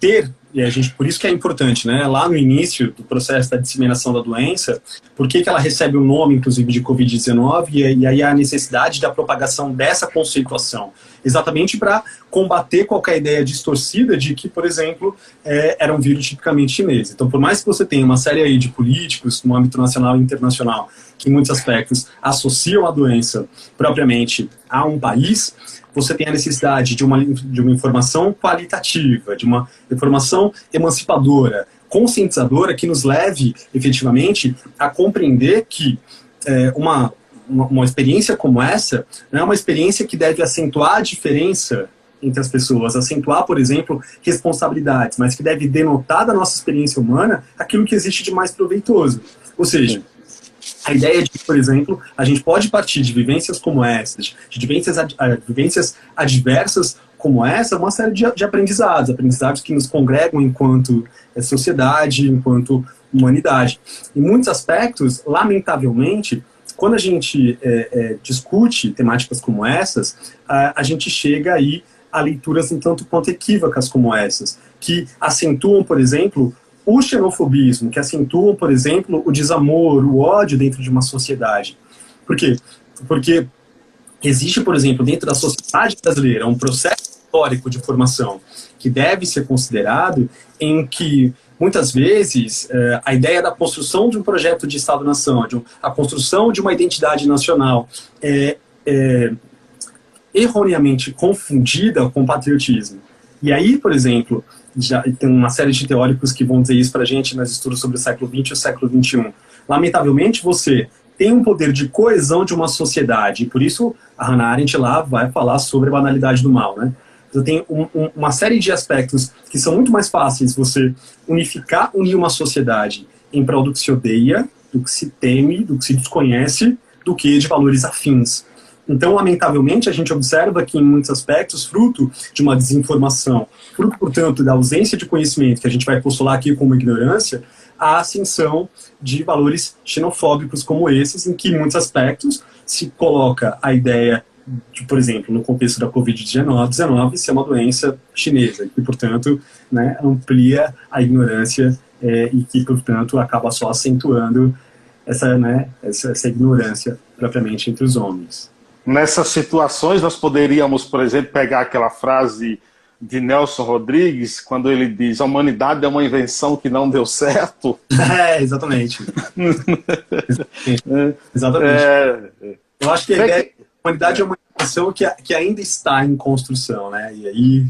ter e a gente, por isso que é importante, né? Lá no início do processo da disseminação da doença, por que, que ela recebe o nome, inclusive, de Covid-19 e, aí a necessidade da propagação dessa conceituação? Exatamente para combater qualquer ideia distorcida de que, por exemplo, é, era um vírus tipicamente chinês. Então, por mais que você tenha uma série aí de políticos no âmbito nacional e internacional que, em muitos aspectos, associam a doença propriamente a um país, você tem a necessidade de uma, de uma informação qualitativa, de uma informação emancipadora, conscientizadora, que nos leve efetivamente a compreender que é, uma, uma, uma, experiência como essa não é uma experiência que deve acentuar a diferença entre as pessoas, acentuar, por exemplo, responsabilidades, mas que deve denotar da nossa experiência humana aquilo que existe de mais proveitoso. Ou seja, a ideia de por exemplo, a gente pode partir de vivências como essas, de vivências, ad, vivências adversas como essa, uma série de, de aprendizados, aprendizados que nos congregam enquanto é, sociedade, enquanto humanidade. Em muitos aspectos, lamentavelmente, quando a gente é, é, discute temáticas como essas, a, a gente chega aí a leituras um tanto quanto equívocas como essas, que acentuam, por exemplo, o xenofobismo, que acentuam, por exemplo, o desamor, o ódio dentro de uma sociedade. Por quê? Porque existe, por exemplo, dentro da sociedade brasileira um processo histórico de formação que deve ser considerado em que muitas vezes eh, a ideia da construção de um projeto de Estado-nação, a construção de uma identidade nacional é, é erroneamente confundida com patriotismo. E aí, por exemplo, já tem uma série de teóricos que vão dizer isso para a gente nos estudos sobre o século XX e o século XXI. Lamentavelmente, você tem um poder de coesão de uma sociedade, e por isso a Hannah Arendt lá vai falar sobre a banalidade do mal, né? Você tem um, um, uma série de aspectos que são muito mais fáceis você unificar, unir uma sociedade em prol do que se odeia, do que se teme, do que se desconhece, do que de valores afins. Então, lamentavelmente, a gente observa que, em muitos aspectos, fruto de uma desinformação, fruto, portanto, da ausência de conhecimento, que a gente vai postular aqui como ignorância, a ascensão de valores xenofóbicos como esses, em que, em muitos aspectos, se coloca a ideia de, por exemplo, no contexto da Covid-19, ser uma doença chinesa, e, portanto, né, amplia a ignorância é, e que, portanto, acaba só acentuando essa, né, essa, essa ignorância propriamente entre os homens nessas situações, nós poderíamos, por exemplo, pegar aquela frase de Nelson Rodrigues, quando ele diz a humanidade é uma invenção que não deu certo. É, exatamente. exatamente. É... Eu acho que a, ideia, a humanidade é uma invenção que, que ainda está em construção, né? E aí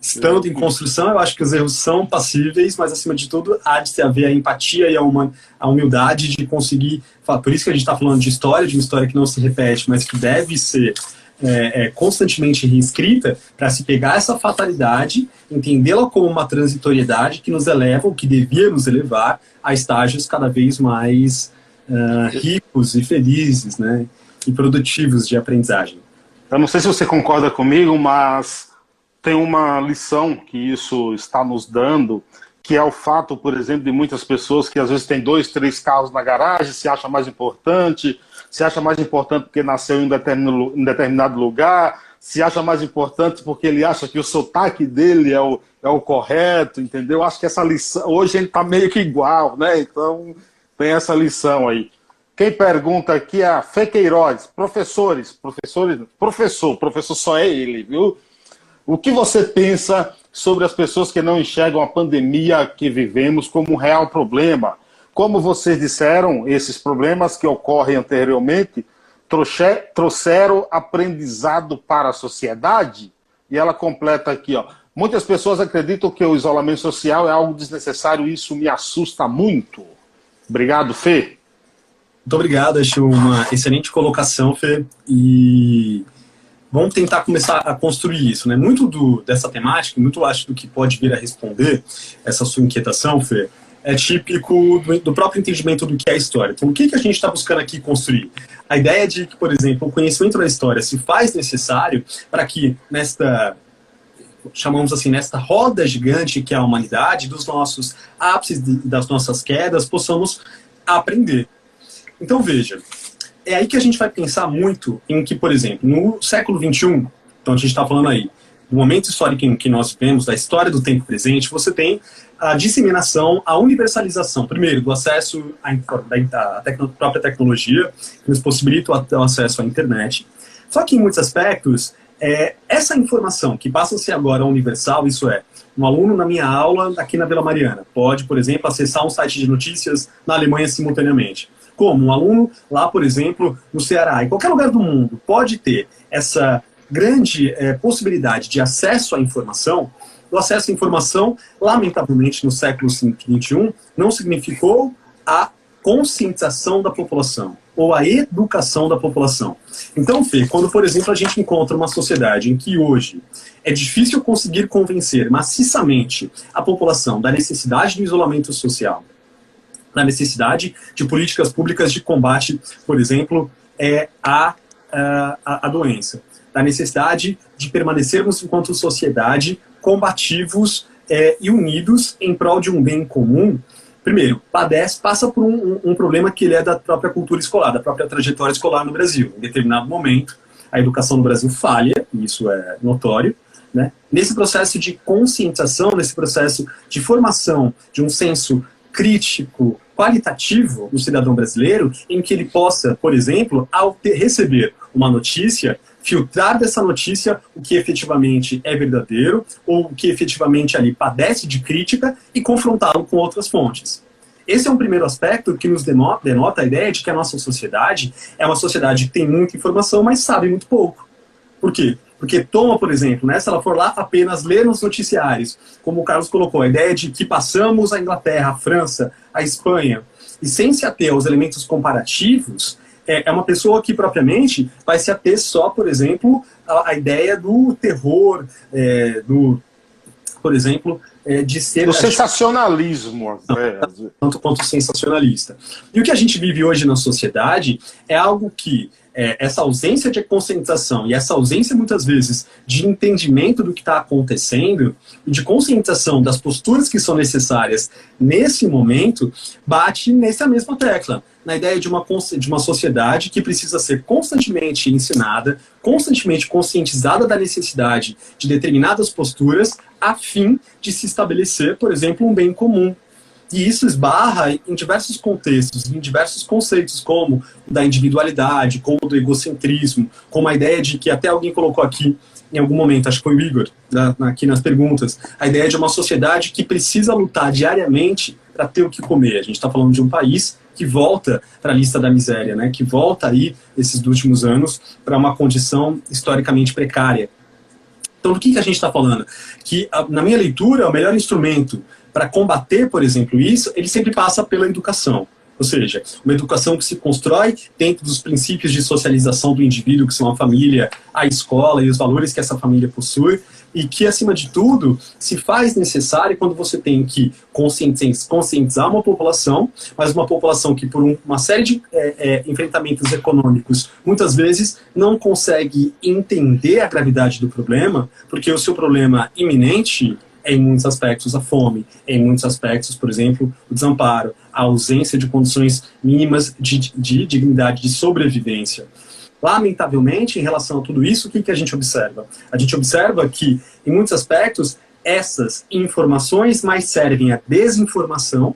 estando em construção, eu acho que os erros são passíveis, mas acima de tudo há de se haver a empatia e a, uma, a humildade de conseguir. Por isso que a gente está falando de história, de uma história que não se repete, mas que deve ser é, é, constantemente reescrita para se pegar essa fatalidade, entendê-la como uma transitoriedade que nos eleva, ou que devia nos elevar, a estágios cada vez mais uh, ricos e felizes, né? E produtivos de aprendizagem. Eu não sei se você concorda comigo, mas tem uma lição que isso está nos dando, que é o fato, por exemplo, de muitas pessoas que às vezes têm dois, três carros na garagem, se acha mais importante, se acha mais importante porque nasceu em um determinado lugar, se acha mais importante porque ele acha que o sotaque dele é o, é o correto, entendeu? Acho que essa lição, hoje ele está meio que igual, né? Então tem essa lição aí. Quem pergunta aqui é a Fequeiroz, professores, professores, professor, professor só é ele, viu? O que você pensa sobre as pessoas que não enxergam a pandemia que vivemos como um real problema? como vocês disseram, esses problemas que ocorrem anteriormente trouxeram aprendizado para a sociedade? E ela completa aqui, ó. Muitas pessoas acreditam que o isolamento social é algo desnecessário e isso me assusta muito. Obrigado, Fê. Muito obrigado, acho uma excelente colocação, Fê. E vamos tentar começar a construir isso, né? Muito do, dessa temática, muito acho do que pode vir a responder essa sua inquietação, Fê, é típico do, do próprio entendimento do que é a história. Então, o que, que a gente está buscando aqui construir? A ideia de que, por exemplo, o conhecimento da história se faz necessário para que nesta chamamos assim, nesta roda gigante que é a humanidade, dos nossos ápices das nossas quedas, possamos aprender. Então, veja, é aí que a gente vai pensar muito em que, por exemplo, no século XXI, então a gente está falando aí, do momento histórico em que nós vivemos, da história do tempo presente, você tem a disseminação, a universalização, primeiro, do acesso à, da tecno, própria tecnologia, que nos possibilita o acesso à internet. Só que, em muitos aspectos, é, essa informação que passa a ser agora universal, isso é, um aluno na minha aula aqui na Vila Mariana pode, por exemplo, acessar um site de notícias na Alemanha simultaneamente. Como um aluno lá, por exemplo, no Ceará, em qualquer lugar do mundo, pode ter essa grande é, possibilidade de acesso à informação. O acesso à informação, lamentavelmente, no século XXI, não significou a conscientização da população ou a educação da população. Então, Fê, quando, por exemplo, a gente encontra uma sociedade em que hoje é difícil conseguir convencer maciçamente a população da necessidade do isolamento social, da necessidade de políticas públicas de combate, por exemplo, é a, a, a doença, da necessidade de permanecermos enquanto sociedade combativos é, e unidos em prol de um bem comum, primeiro, padece, passa por um, um, problema que ele é da própria cultura escolar, da própria trajetória escolar no Brasil. Em determinado momento, a educação no Brasil falha, e isso é notório, né? Nesse processo de conscientização, nesse processo de formação de um senso crítico, qualitativo do cidadão brasileiro, em que ele possa, por exemplo, ao ter, receber uma notícia, filtrar dessa notícia o que efetivamente é verdadeiro ou o que efetivamente ali padece de crítica e confrontá-lo com outras fontes. Esse é um primeiro aspecto que nos denota, denota a ideia de que a nossa sociedade é uma sociedade que tem muita informação, mas sabe muito pouco. Por quê? Porque toma, por exemplo, né, se ela for lá apenas ler nos noticiários, como o Carlos colocou, a ideia de que passamos a Inglaterra, a França, a Espanha, e sem se ater aos elementos comparativos, é, é uma pessoa que propriamente vai se ater só, por exemplo, à, ideia do terror, é, do, por exemplo, é, de ser. O sensacionalismo. Tanto quanto sensacionalista. E o que a gente vive hoje na sociedade é algo que é, essa ausência de conscientização e essa ausência, muitas vezes, de entendimento do que está acontecendo e de conscientização das posturas que são necessárias nesse momento, bate nessa mesma tecla. Na ideia de uma, de uma sociedade que precisa ser constantemente ensinada, constantemente conscientizada da necessidade de determinadas posturas, a fim de se estabelecer, por exemplo, um bem comum, e isso esbarra em diversos contextos, em diversos conceitos, como da individualidade, como do egocentrismo, como a ideia de que até alguém colocou aqui em algum momento, acho que foi o Igor, aqui nas perguntas, a ideia de uma sociedade que precisa lutar diariamente para ter o que comer. A gente está falando de um país que volta para a lista da miséria, né? que volta aí, esses últimos anos, para uma condição historicamente precária. Então, do que, que a gente está falando? Que, na minha leitura, o melhor instrumento para combater, por exemplo, isso, ele sempre passa pela educação. Ou seja, uma educação que se constrói dentro dos princípios de socialização do indivíduo, que são a família, a escola e os valores que essa família possui, e que, acima de tudo, se faz necessário quando você tem que conscientizar uma população, mas uma população que, por uma série de é, é, enfrentamentos econômicos, muitas vezes não consegue entender a gravidade do problema, porque o seu problema iminente em muitos aspectos a fome, em muitos aspectos, por exemplo, o desamparo, a ausência de condições mínimas de, de dignidade, de sobrevivência. Lamentavelmente, em relação a tudo isso, o que, que a gente observa? A gente observa que, em muitos aspectos, essas informações mais servem à desinformação,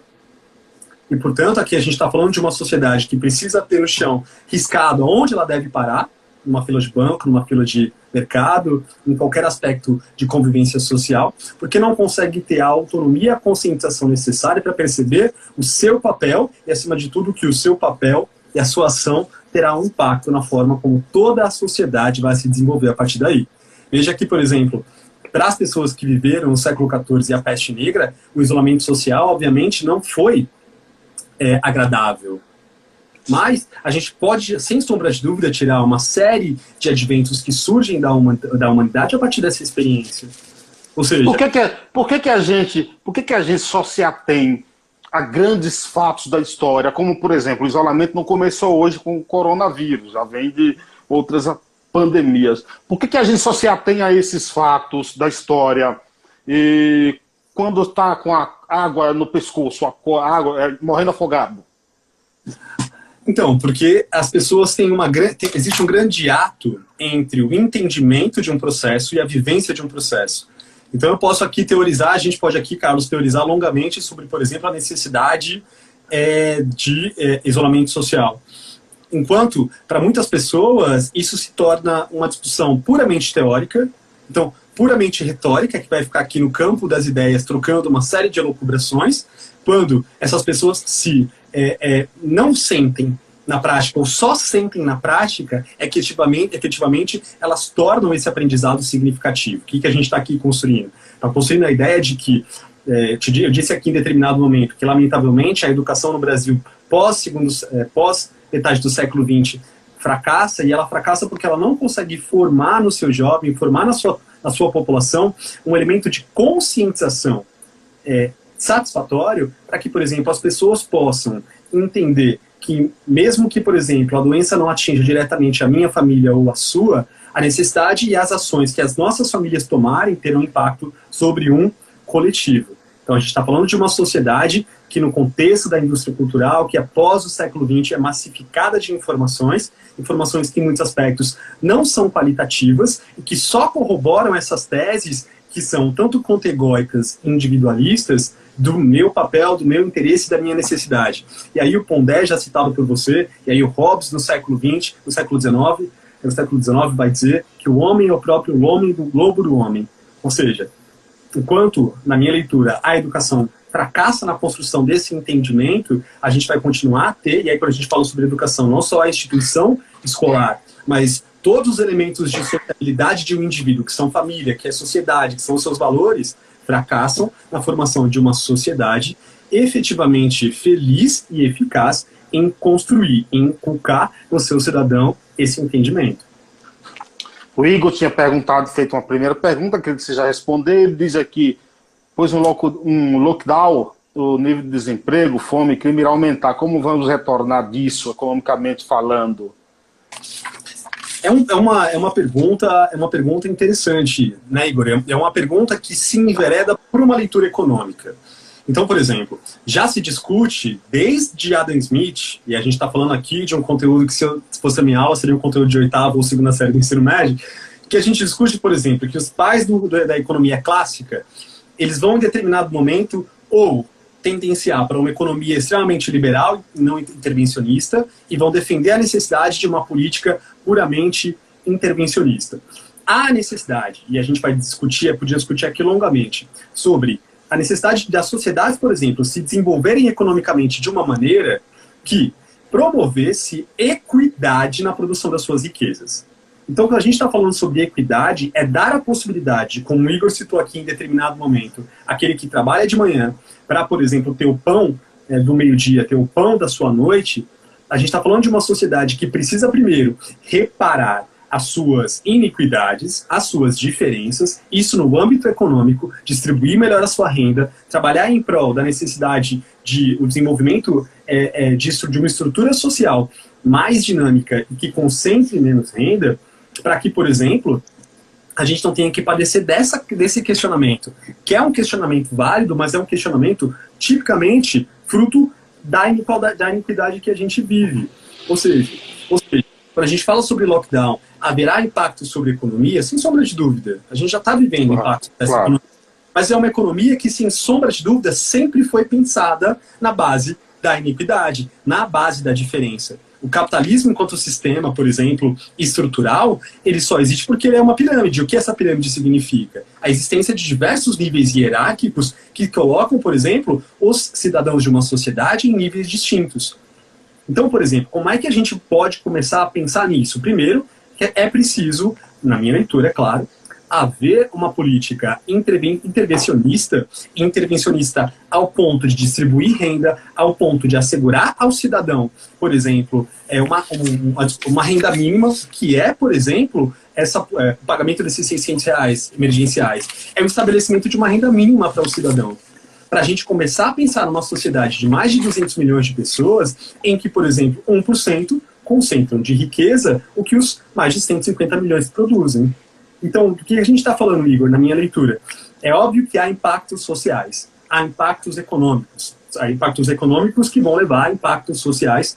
e, portanto, aqui a gente está falando de uma sociedade que precisa ter no chão riscado onde ela deve parar, numa fila de banco, numa fila de mercado, em qualquer aspecto de convivência social, porque não consegue ter a autonomia e a conscientização necessária para perceber o seu papel e, acima de tudo, que o seu papel e a sua ação terá um impacto na forma como toda a sociedade vai se desenvolver a partir daí. Veja aqui, por exemplo, para as pessoas que viveram no século XIV e a peste negra, o isolamento social, obviamente, não foi é, agradável. Mas a gente pode, sem sombra de dúvida, tirar uma série de adventos que surgem da, da humanidade a partir dessa experiência. Ou seja, por que, que, por que, que a gente, por que, que a gente só se atém a grandes fatos da história, como por exemplo, o isolamento não começou hoje com o coronavírus, já vem de outras pandemias. Por que, que a gente só se atém a esses fatos da história e quando está com a água no pescoço, a água é, morrendo afogado? Então, porque as pessoas têm uma grande. Existe um grande ato entre o entendimento de um processo e a vivência de um processo. Então, eu posso aqui teorizar, a gente pode aqui, Carlos, teorizar longamente sobre, por exemplo, a necessidade é, de é, isolamento social. Enquanto, para muitas pessoas, isso se torna uma discussão puramente teórica, então, puramente retórica, que vai ficar aqui no campo das ideias, trocando uma série de elucubrações, quando essas pessoas se é, é, não sentem na prática, ou só sentem na prática, é que efetivamente, efetivamente elas tornam esse aprendizado significativo. O que, que a gente está aqui construindo? Está construindo a ideia de que, é, eu disse aqui em determinado momento, que lamentavelmente a educação no Brasil pós, segundo, é, pós metade do século XX fracassa, e ela fracassa porque ela não consegue formar no seu jovem, formar na sua, na sua população, um elemento de conscientização é, satisfatório para que, por exemplo, as pessoas possam entender que, mesmo que, por exemplo, a doença não atinja diretamente a minha família ou a sua, a necessidade e as ações que as nossas famílias tomarem terão impacto sobre um coletivo. Então, a gente está falando de uma sociedade que, no contexto da indústria cultural, que após o século XX é massificada de informações, informações que, em muitos aspectos, não são qualitativas e que só corroboram essas teses que são tanto contegóicas individualistas, do meu papel, do meu interesse, da minha necessidade. E aí o Pondé, já citado por você, e aí o Hobbes, no século XX, no século XIX, no século XIX vai dizer que o homem é o próprio homem do globo do homem. Ou seja, enquanto, na minha leitura, a educação fracassa na construção desse entendimento, a gente vai continuar a ter, e aí quando a gente fala sobre educação, não só a instituição escolar, mas todos os elementos de sociabilidade de um indivíduo, que são família, que é sociedade, que são os seus valores, fracassam na formação de uma sociedade efetivamente feliz e eficaz em construir, em inculcar no seu cidadão esse entendimento. O Igor tinha perguntado, feito uma primeira pergunta, que você já respondeu. Ele diz aqui: pois um, lock, um lockdown, o nível de desemprego, fome, crime irá aumentar. Como vamos retornar disso, economicamente falando? É, um, é, uma, é uma pergunta é uma pergunta interessante, né, Igor? É, é uma pergunta que se envereda por uma leitura econômica. Então, por exemplo, já se discute desde Adam Smith, e a gente está falando aqui de um conteúdo que, se, eu, se fosse a minha aula, seria um conteúdo de oitava ou segunda série do ensino médio, que a gente discute, por exemplo, que os pais do, da economia clássica, eles vão em determinado momento ou tendenciar para uma economia extremamente liberal e não intervencionista e vão defender a necessidade de uma política puramente intervencionista. Há necessidade, e a gente vai discutir, podia discutir aqui longamente, sobre a necessidade das sociedades, por exemplo, se desenvolverem economicamente de uma maneira que promovesse equidade na produção das suas riquezas. Então, quando a gente está falando sobre equidade, é dar a possibilidade, como o Igor citou aqui em determinado momento, aquele que trabalha de manhã para, por exemplo, ter o pão é, do meio-dia, ter o pão da sua noite, a gente está falando de uma sociedade que precisa, primeiro, reparar as suas iniquidades, as suas diferenças, isso no âmbito econômico, distribuir melhor a sua renda, trabalhar em prol da necessidade de o desenvolvimento é, é, de, de uma estrutura social mais dinâmica e que concentre menos renda, para que, por exemplo, a gente não tenha que padecer dessa, desse questionamento, que é um questionamento válido, mas é um questionamento tipicamente fruto da iniquidade, da iniquidade que a gente vive. Ou seja, ou seja, quando a gente fala sobre lockdown, haverá impacto sobre a economia? Sem sombra de dúvida. A gente já está vivendo claro, impacto dessa claro. economia. Mas é uma economia que, sem sombra de dúvida, sempre foi pensada na base da iniquidade, na base da diferença. O capitalismo, enquanto sistema, por exemplo, estrutural, ele só existe porque ele é uma pirâmide. O que essa pirâmide significa? A existência de diversos níveis hierárquicos que colocam, por exemplo, os cidadãos de uma sociedade em níveis distintos. Então, por exemplo, como é que a gente pode começar a pensar nisso? Primeiro, é preciso, na minha leitura, é claro, haver uma política intervencionista, intervencionista ao ponto de distribuir renda, ao ponto de assegurar ao cidadão, por exemplo, é uma, uma renda mínima, que é, por exemplo, essa, é, o pagamento desses 600 reais emergenciais. É o estabelecimento de uma renda mínima para o cidadão. Para a gente começar a pensar numa sociedade de mais de 200 milhões de pessoas, em que, por exemplo, 1% concentram de riqueza o que os mais de 150 milhões produzem. Então, o que a gente está falando, Igor, na minha leitura? É óbvio que há impactos sociais, há impactos econômicos. Há impactos econômicos que vão levar a impactos sociais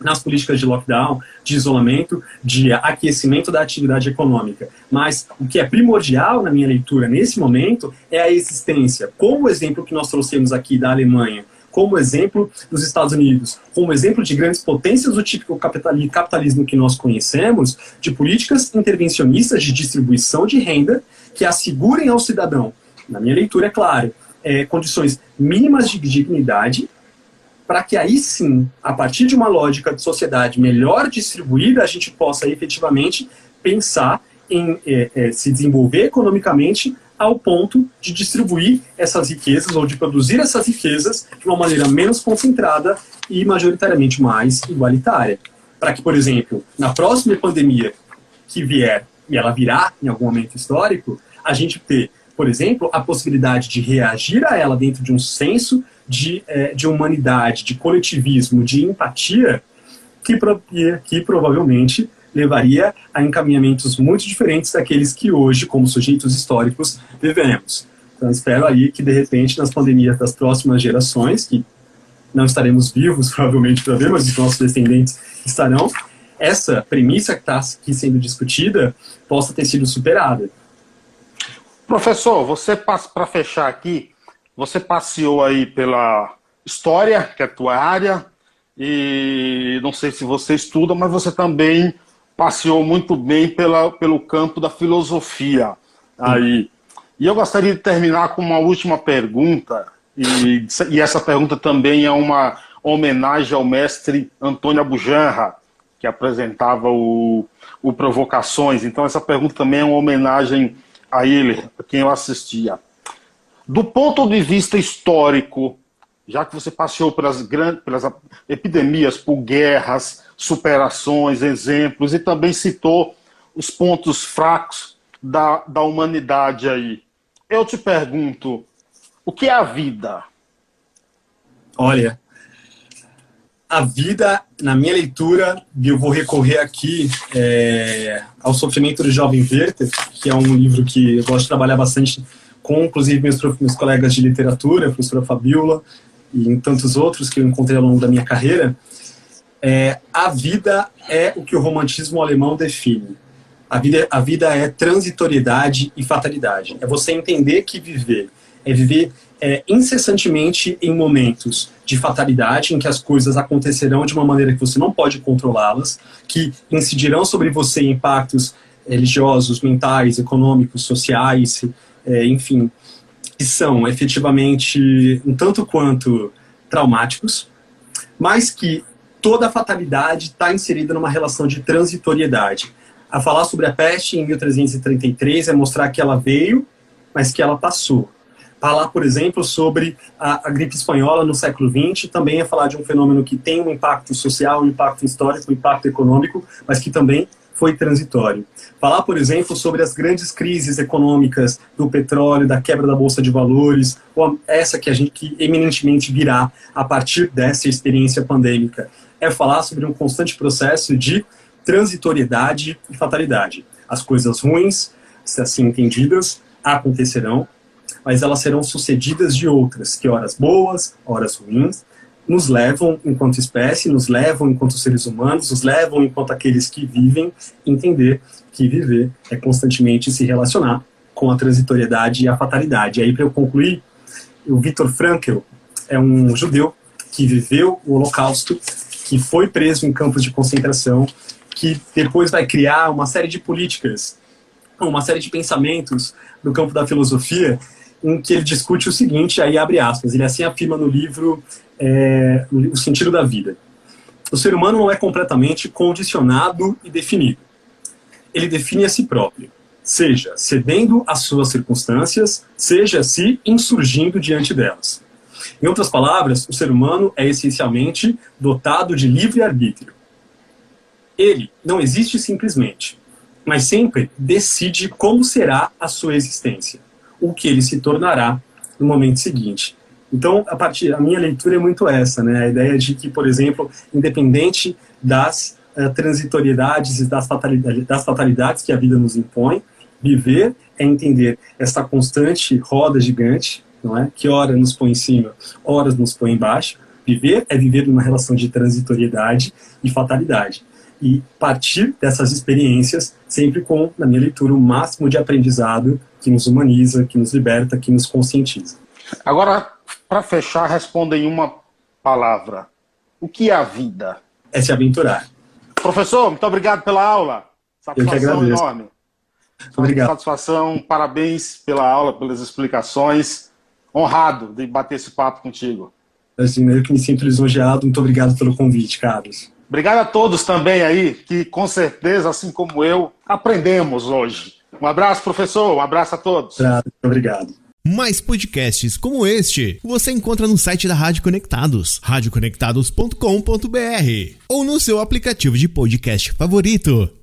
nas políticas de lockdown, de isolamento, de aquecimento da atividade econômica. Mas o que é primordial na minha leitura nesse momento é a existência, como o exemplo que nós trouxemos aqui da Alemanha, como exemplo dos Estados Unidos, como exemplo de grandes potências do típico capitalismo que nós conhecemos, de políticas intervencionistas de distribuição de renda que assegurem ao cidadão, na minha leitura, é claro, é, condições mínimas de dignidade, para que aí sim, a partir de uma lógica de sociedade melhor distribuída, a gente possa efetivamente pensar em é, é, se desenvolver economicamente ao ponto de distribuir essas riquezas ou de produzir essas riquezas de uma maneira menos concentrada e majoritariamente mais igualitária. Para que, por exemplo, na próxima pandemia que vier, e ela virá em algum momento histórico, a gente ter, por exemplo, a possibilidade de reagir a ela dentro de um senso de, é, de humanidade, de coletivismo, de empatia, que, que provavelmente levaria a encaminhamentos muito diferentes daqueles que hoje, como sujeitos históricos, vivemos. Então, espero aí que, de repente, nas pandemias das próximas gerações, que não estaremos vivos, provavelmente, para ver, mas os nossos descendentes estarão, essa premissa que está aqui sendo discutida possa ter sido superada. Professor, você para fechar aqui, você passeou aí pela história, que é a tua área, e não sei se você estuda, mas você também passeou muito bem pela, pelo campo da filosofia aí. E eu gostaria de terminar com uma última pergunta, e, e essa pergunta também é uma homenagem ao mestre Antônio Abujanra, que apresentava o, o Provocações. Então, essa pergunta também é uma homenagem a ele, a quem eu assistia. Do ponto de vista histórico, já que você passeou pelas, grandes, pelas epidemias, por guerras, superações, exemplos, e também citou os pontos fracos da, da humanidade aí. Eu te pergunto, o que é a vida? Olha, a vida, na minha leitura, eu vou recorrer aqui é, ao Sofrimento do Jovem Werther, que é um livro que eu gosto de trabalhar bastante com, inclusive, meus, meus colegas de literatura, a professora Fabiola, e tantos outros que eu encontrei ao longo da minha carreira, é, a vida é o que o romantismo alemão define. A vida, a vida é transitoriedade e fatalidade. É você entender que viver é viver é, incessantemente em momentos de fatalidade, em que as coisas acontecerão de uma maneira que você não pode controlá-las, que incidirão sobre você impactos religiosos, mentais, econômicos, sociais, é, enfim, que são efetivamente um tanto quanto traumáticos, mas que toda a fatalidade está inserida numa relação de transitoriedade. A falar sobre a peste em 1333 é mostrar que ela veio, mas que ela passou. Falar, por exemplo, sobre a, a gripe espanhola no século XX também é falar de um fenômeno que tem um impacto social, um impacto histórico, um impacto econômico, mas que também foi transitório. Falar, por exemplo, sobre as grandes crises econômicas do petróleo, da quebra da bolsa de valores, essa que a gente que eminentemente virá a partir dessa experiência pandêmica, é falar sobre um constante processo de transitoriedade e fatalidade. As coisas ruins, se assim entendidas, acontecerão, mas elas serão sucedidas de outras, que horas boas, horas ruins, nos levam enquanto espécie, nos levam enquanto seres humanos, nos levam enquanto aqueles que vivem, entender que viver é constantemente se relacionar com a transitoriedade e a fatalidade. E aí, para eu concluir, o Viktor Frankl é um judeu que viveu o Holocausto, que foi preso em campos de concentração, que depois vai criar uma série de políticas, uma série de pensamentos no campo da filosofia, em que ele discute o seguinte, aí abre aspas, ele assim afirma no livro é, O Sentido da Vida. O ser humano não é completamente condicionado e definido. Ele define a si próprio, seja cedendo às suas circunstâncias, seja se insurgindo diante delas. Em outras palavras, o ser humano é essencialmente dotado de livre-arbítrio. Ele não existe simplesmente, mas sempre decide como será a sua existência, o que ele se tornará no momento seguinte. Então, a partir a minha leitura é muito essa, né? A ideia de que, por exemplo, independente das uh, transitoriedades e das fatalidades, das fatalidades que a vida nos impõe, viver é entender essa constante roda gigante, não é? Que hora nos põe em cima, horas nos põe embaixo. Viver é viver numa relação de transitoriedade e fatalidade. E partir dessas experiências sempre com, na minha leitura, o máximo de aprendizado que nos humaniza, que nos liberta, que nos conscientiza. Agora, para fechar, responda em uma palavra. O que é a vida? É se aventurar. Professor, muito obrigado pela aula. Satisfação enorme. Obrigado. Satisfação, parabéns pela aula, pelas explicações. Honrado de bater esse papo contigo. Assim, eu que me sinto lisonjeado. Muito obrigado pelo convite, Carlos. Obrigado a todos também aí, que com certeza, assim como eu, aprendemos hoje. Um abraço, professor. Um abraço a todos. Muito obrigado. Mais podcasts como este você encontra no site da Rádio Conectados, radioconectados.com.br ou no seu aplicativo de podcast favorito.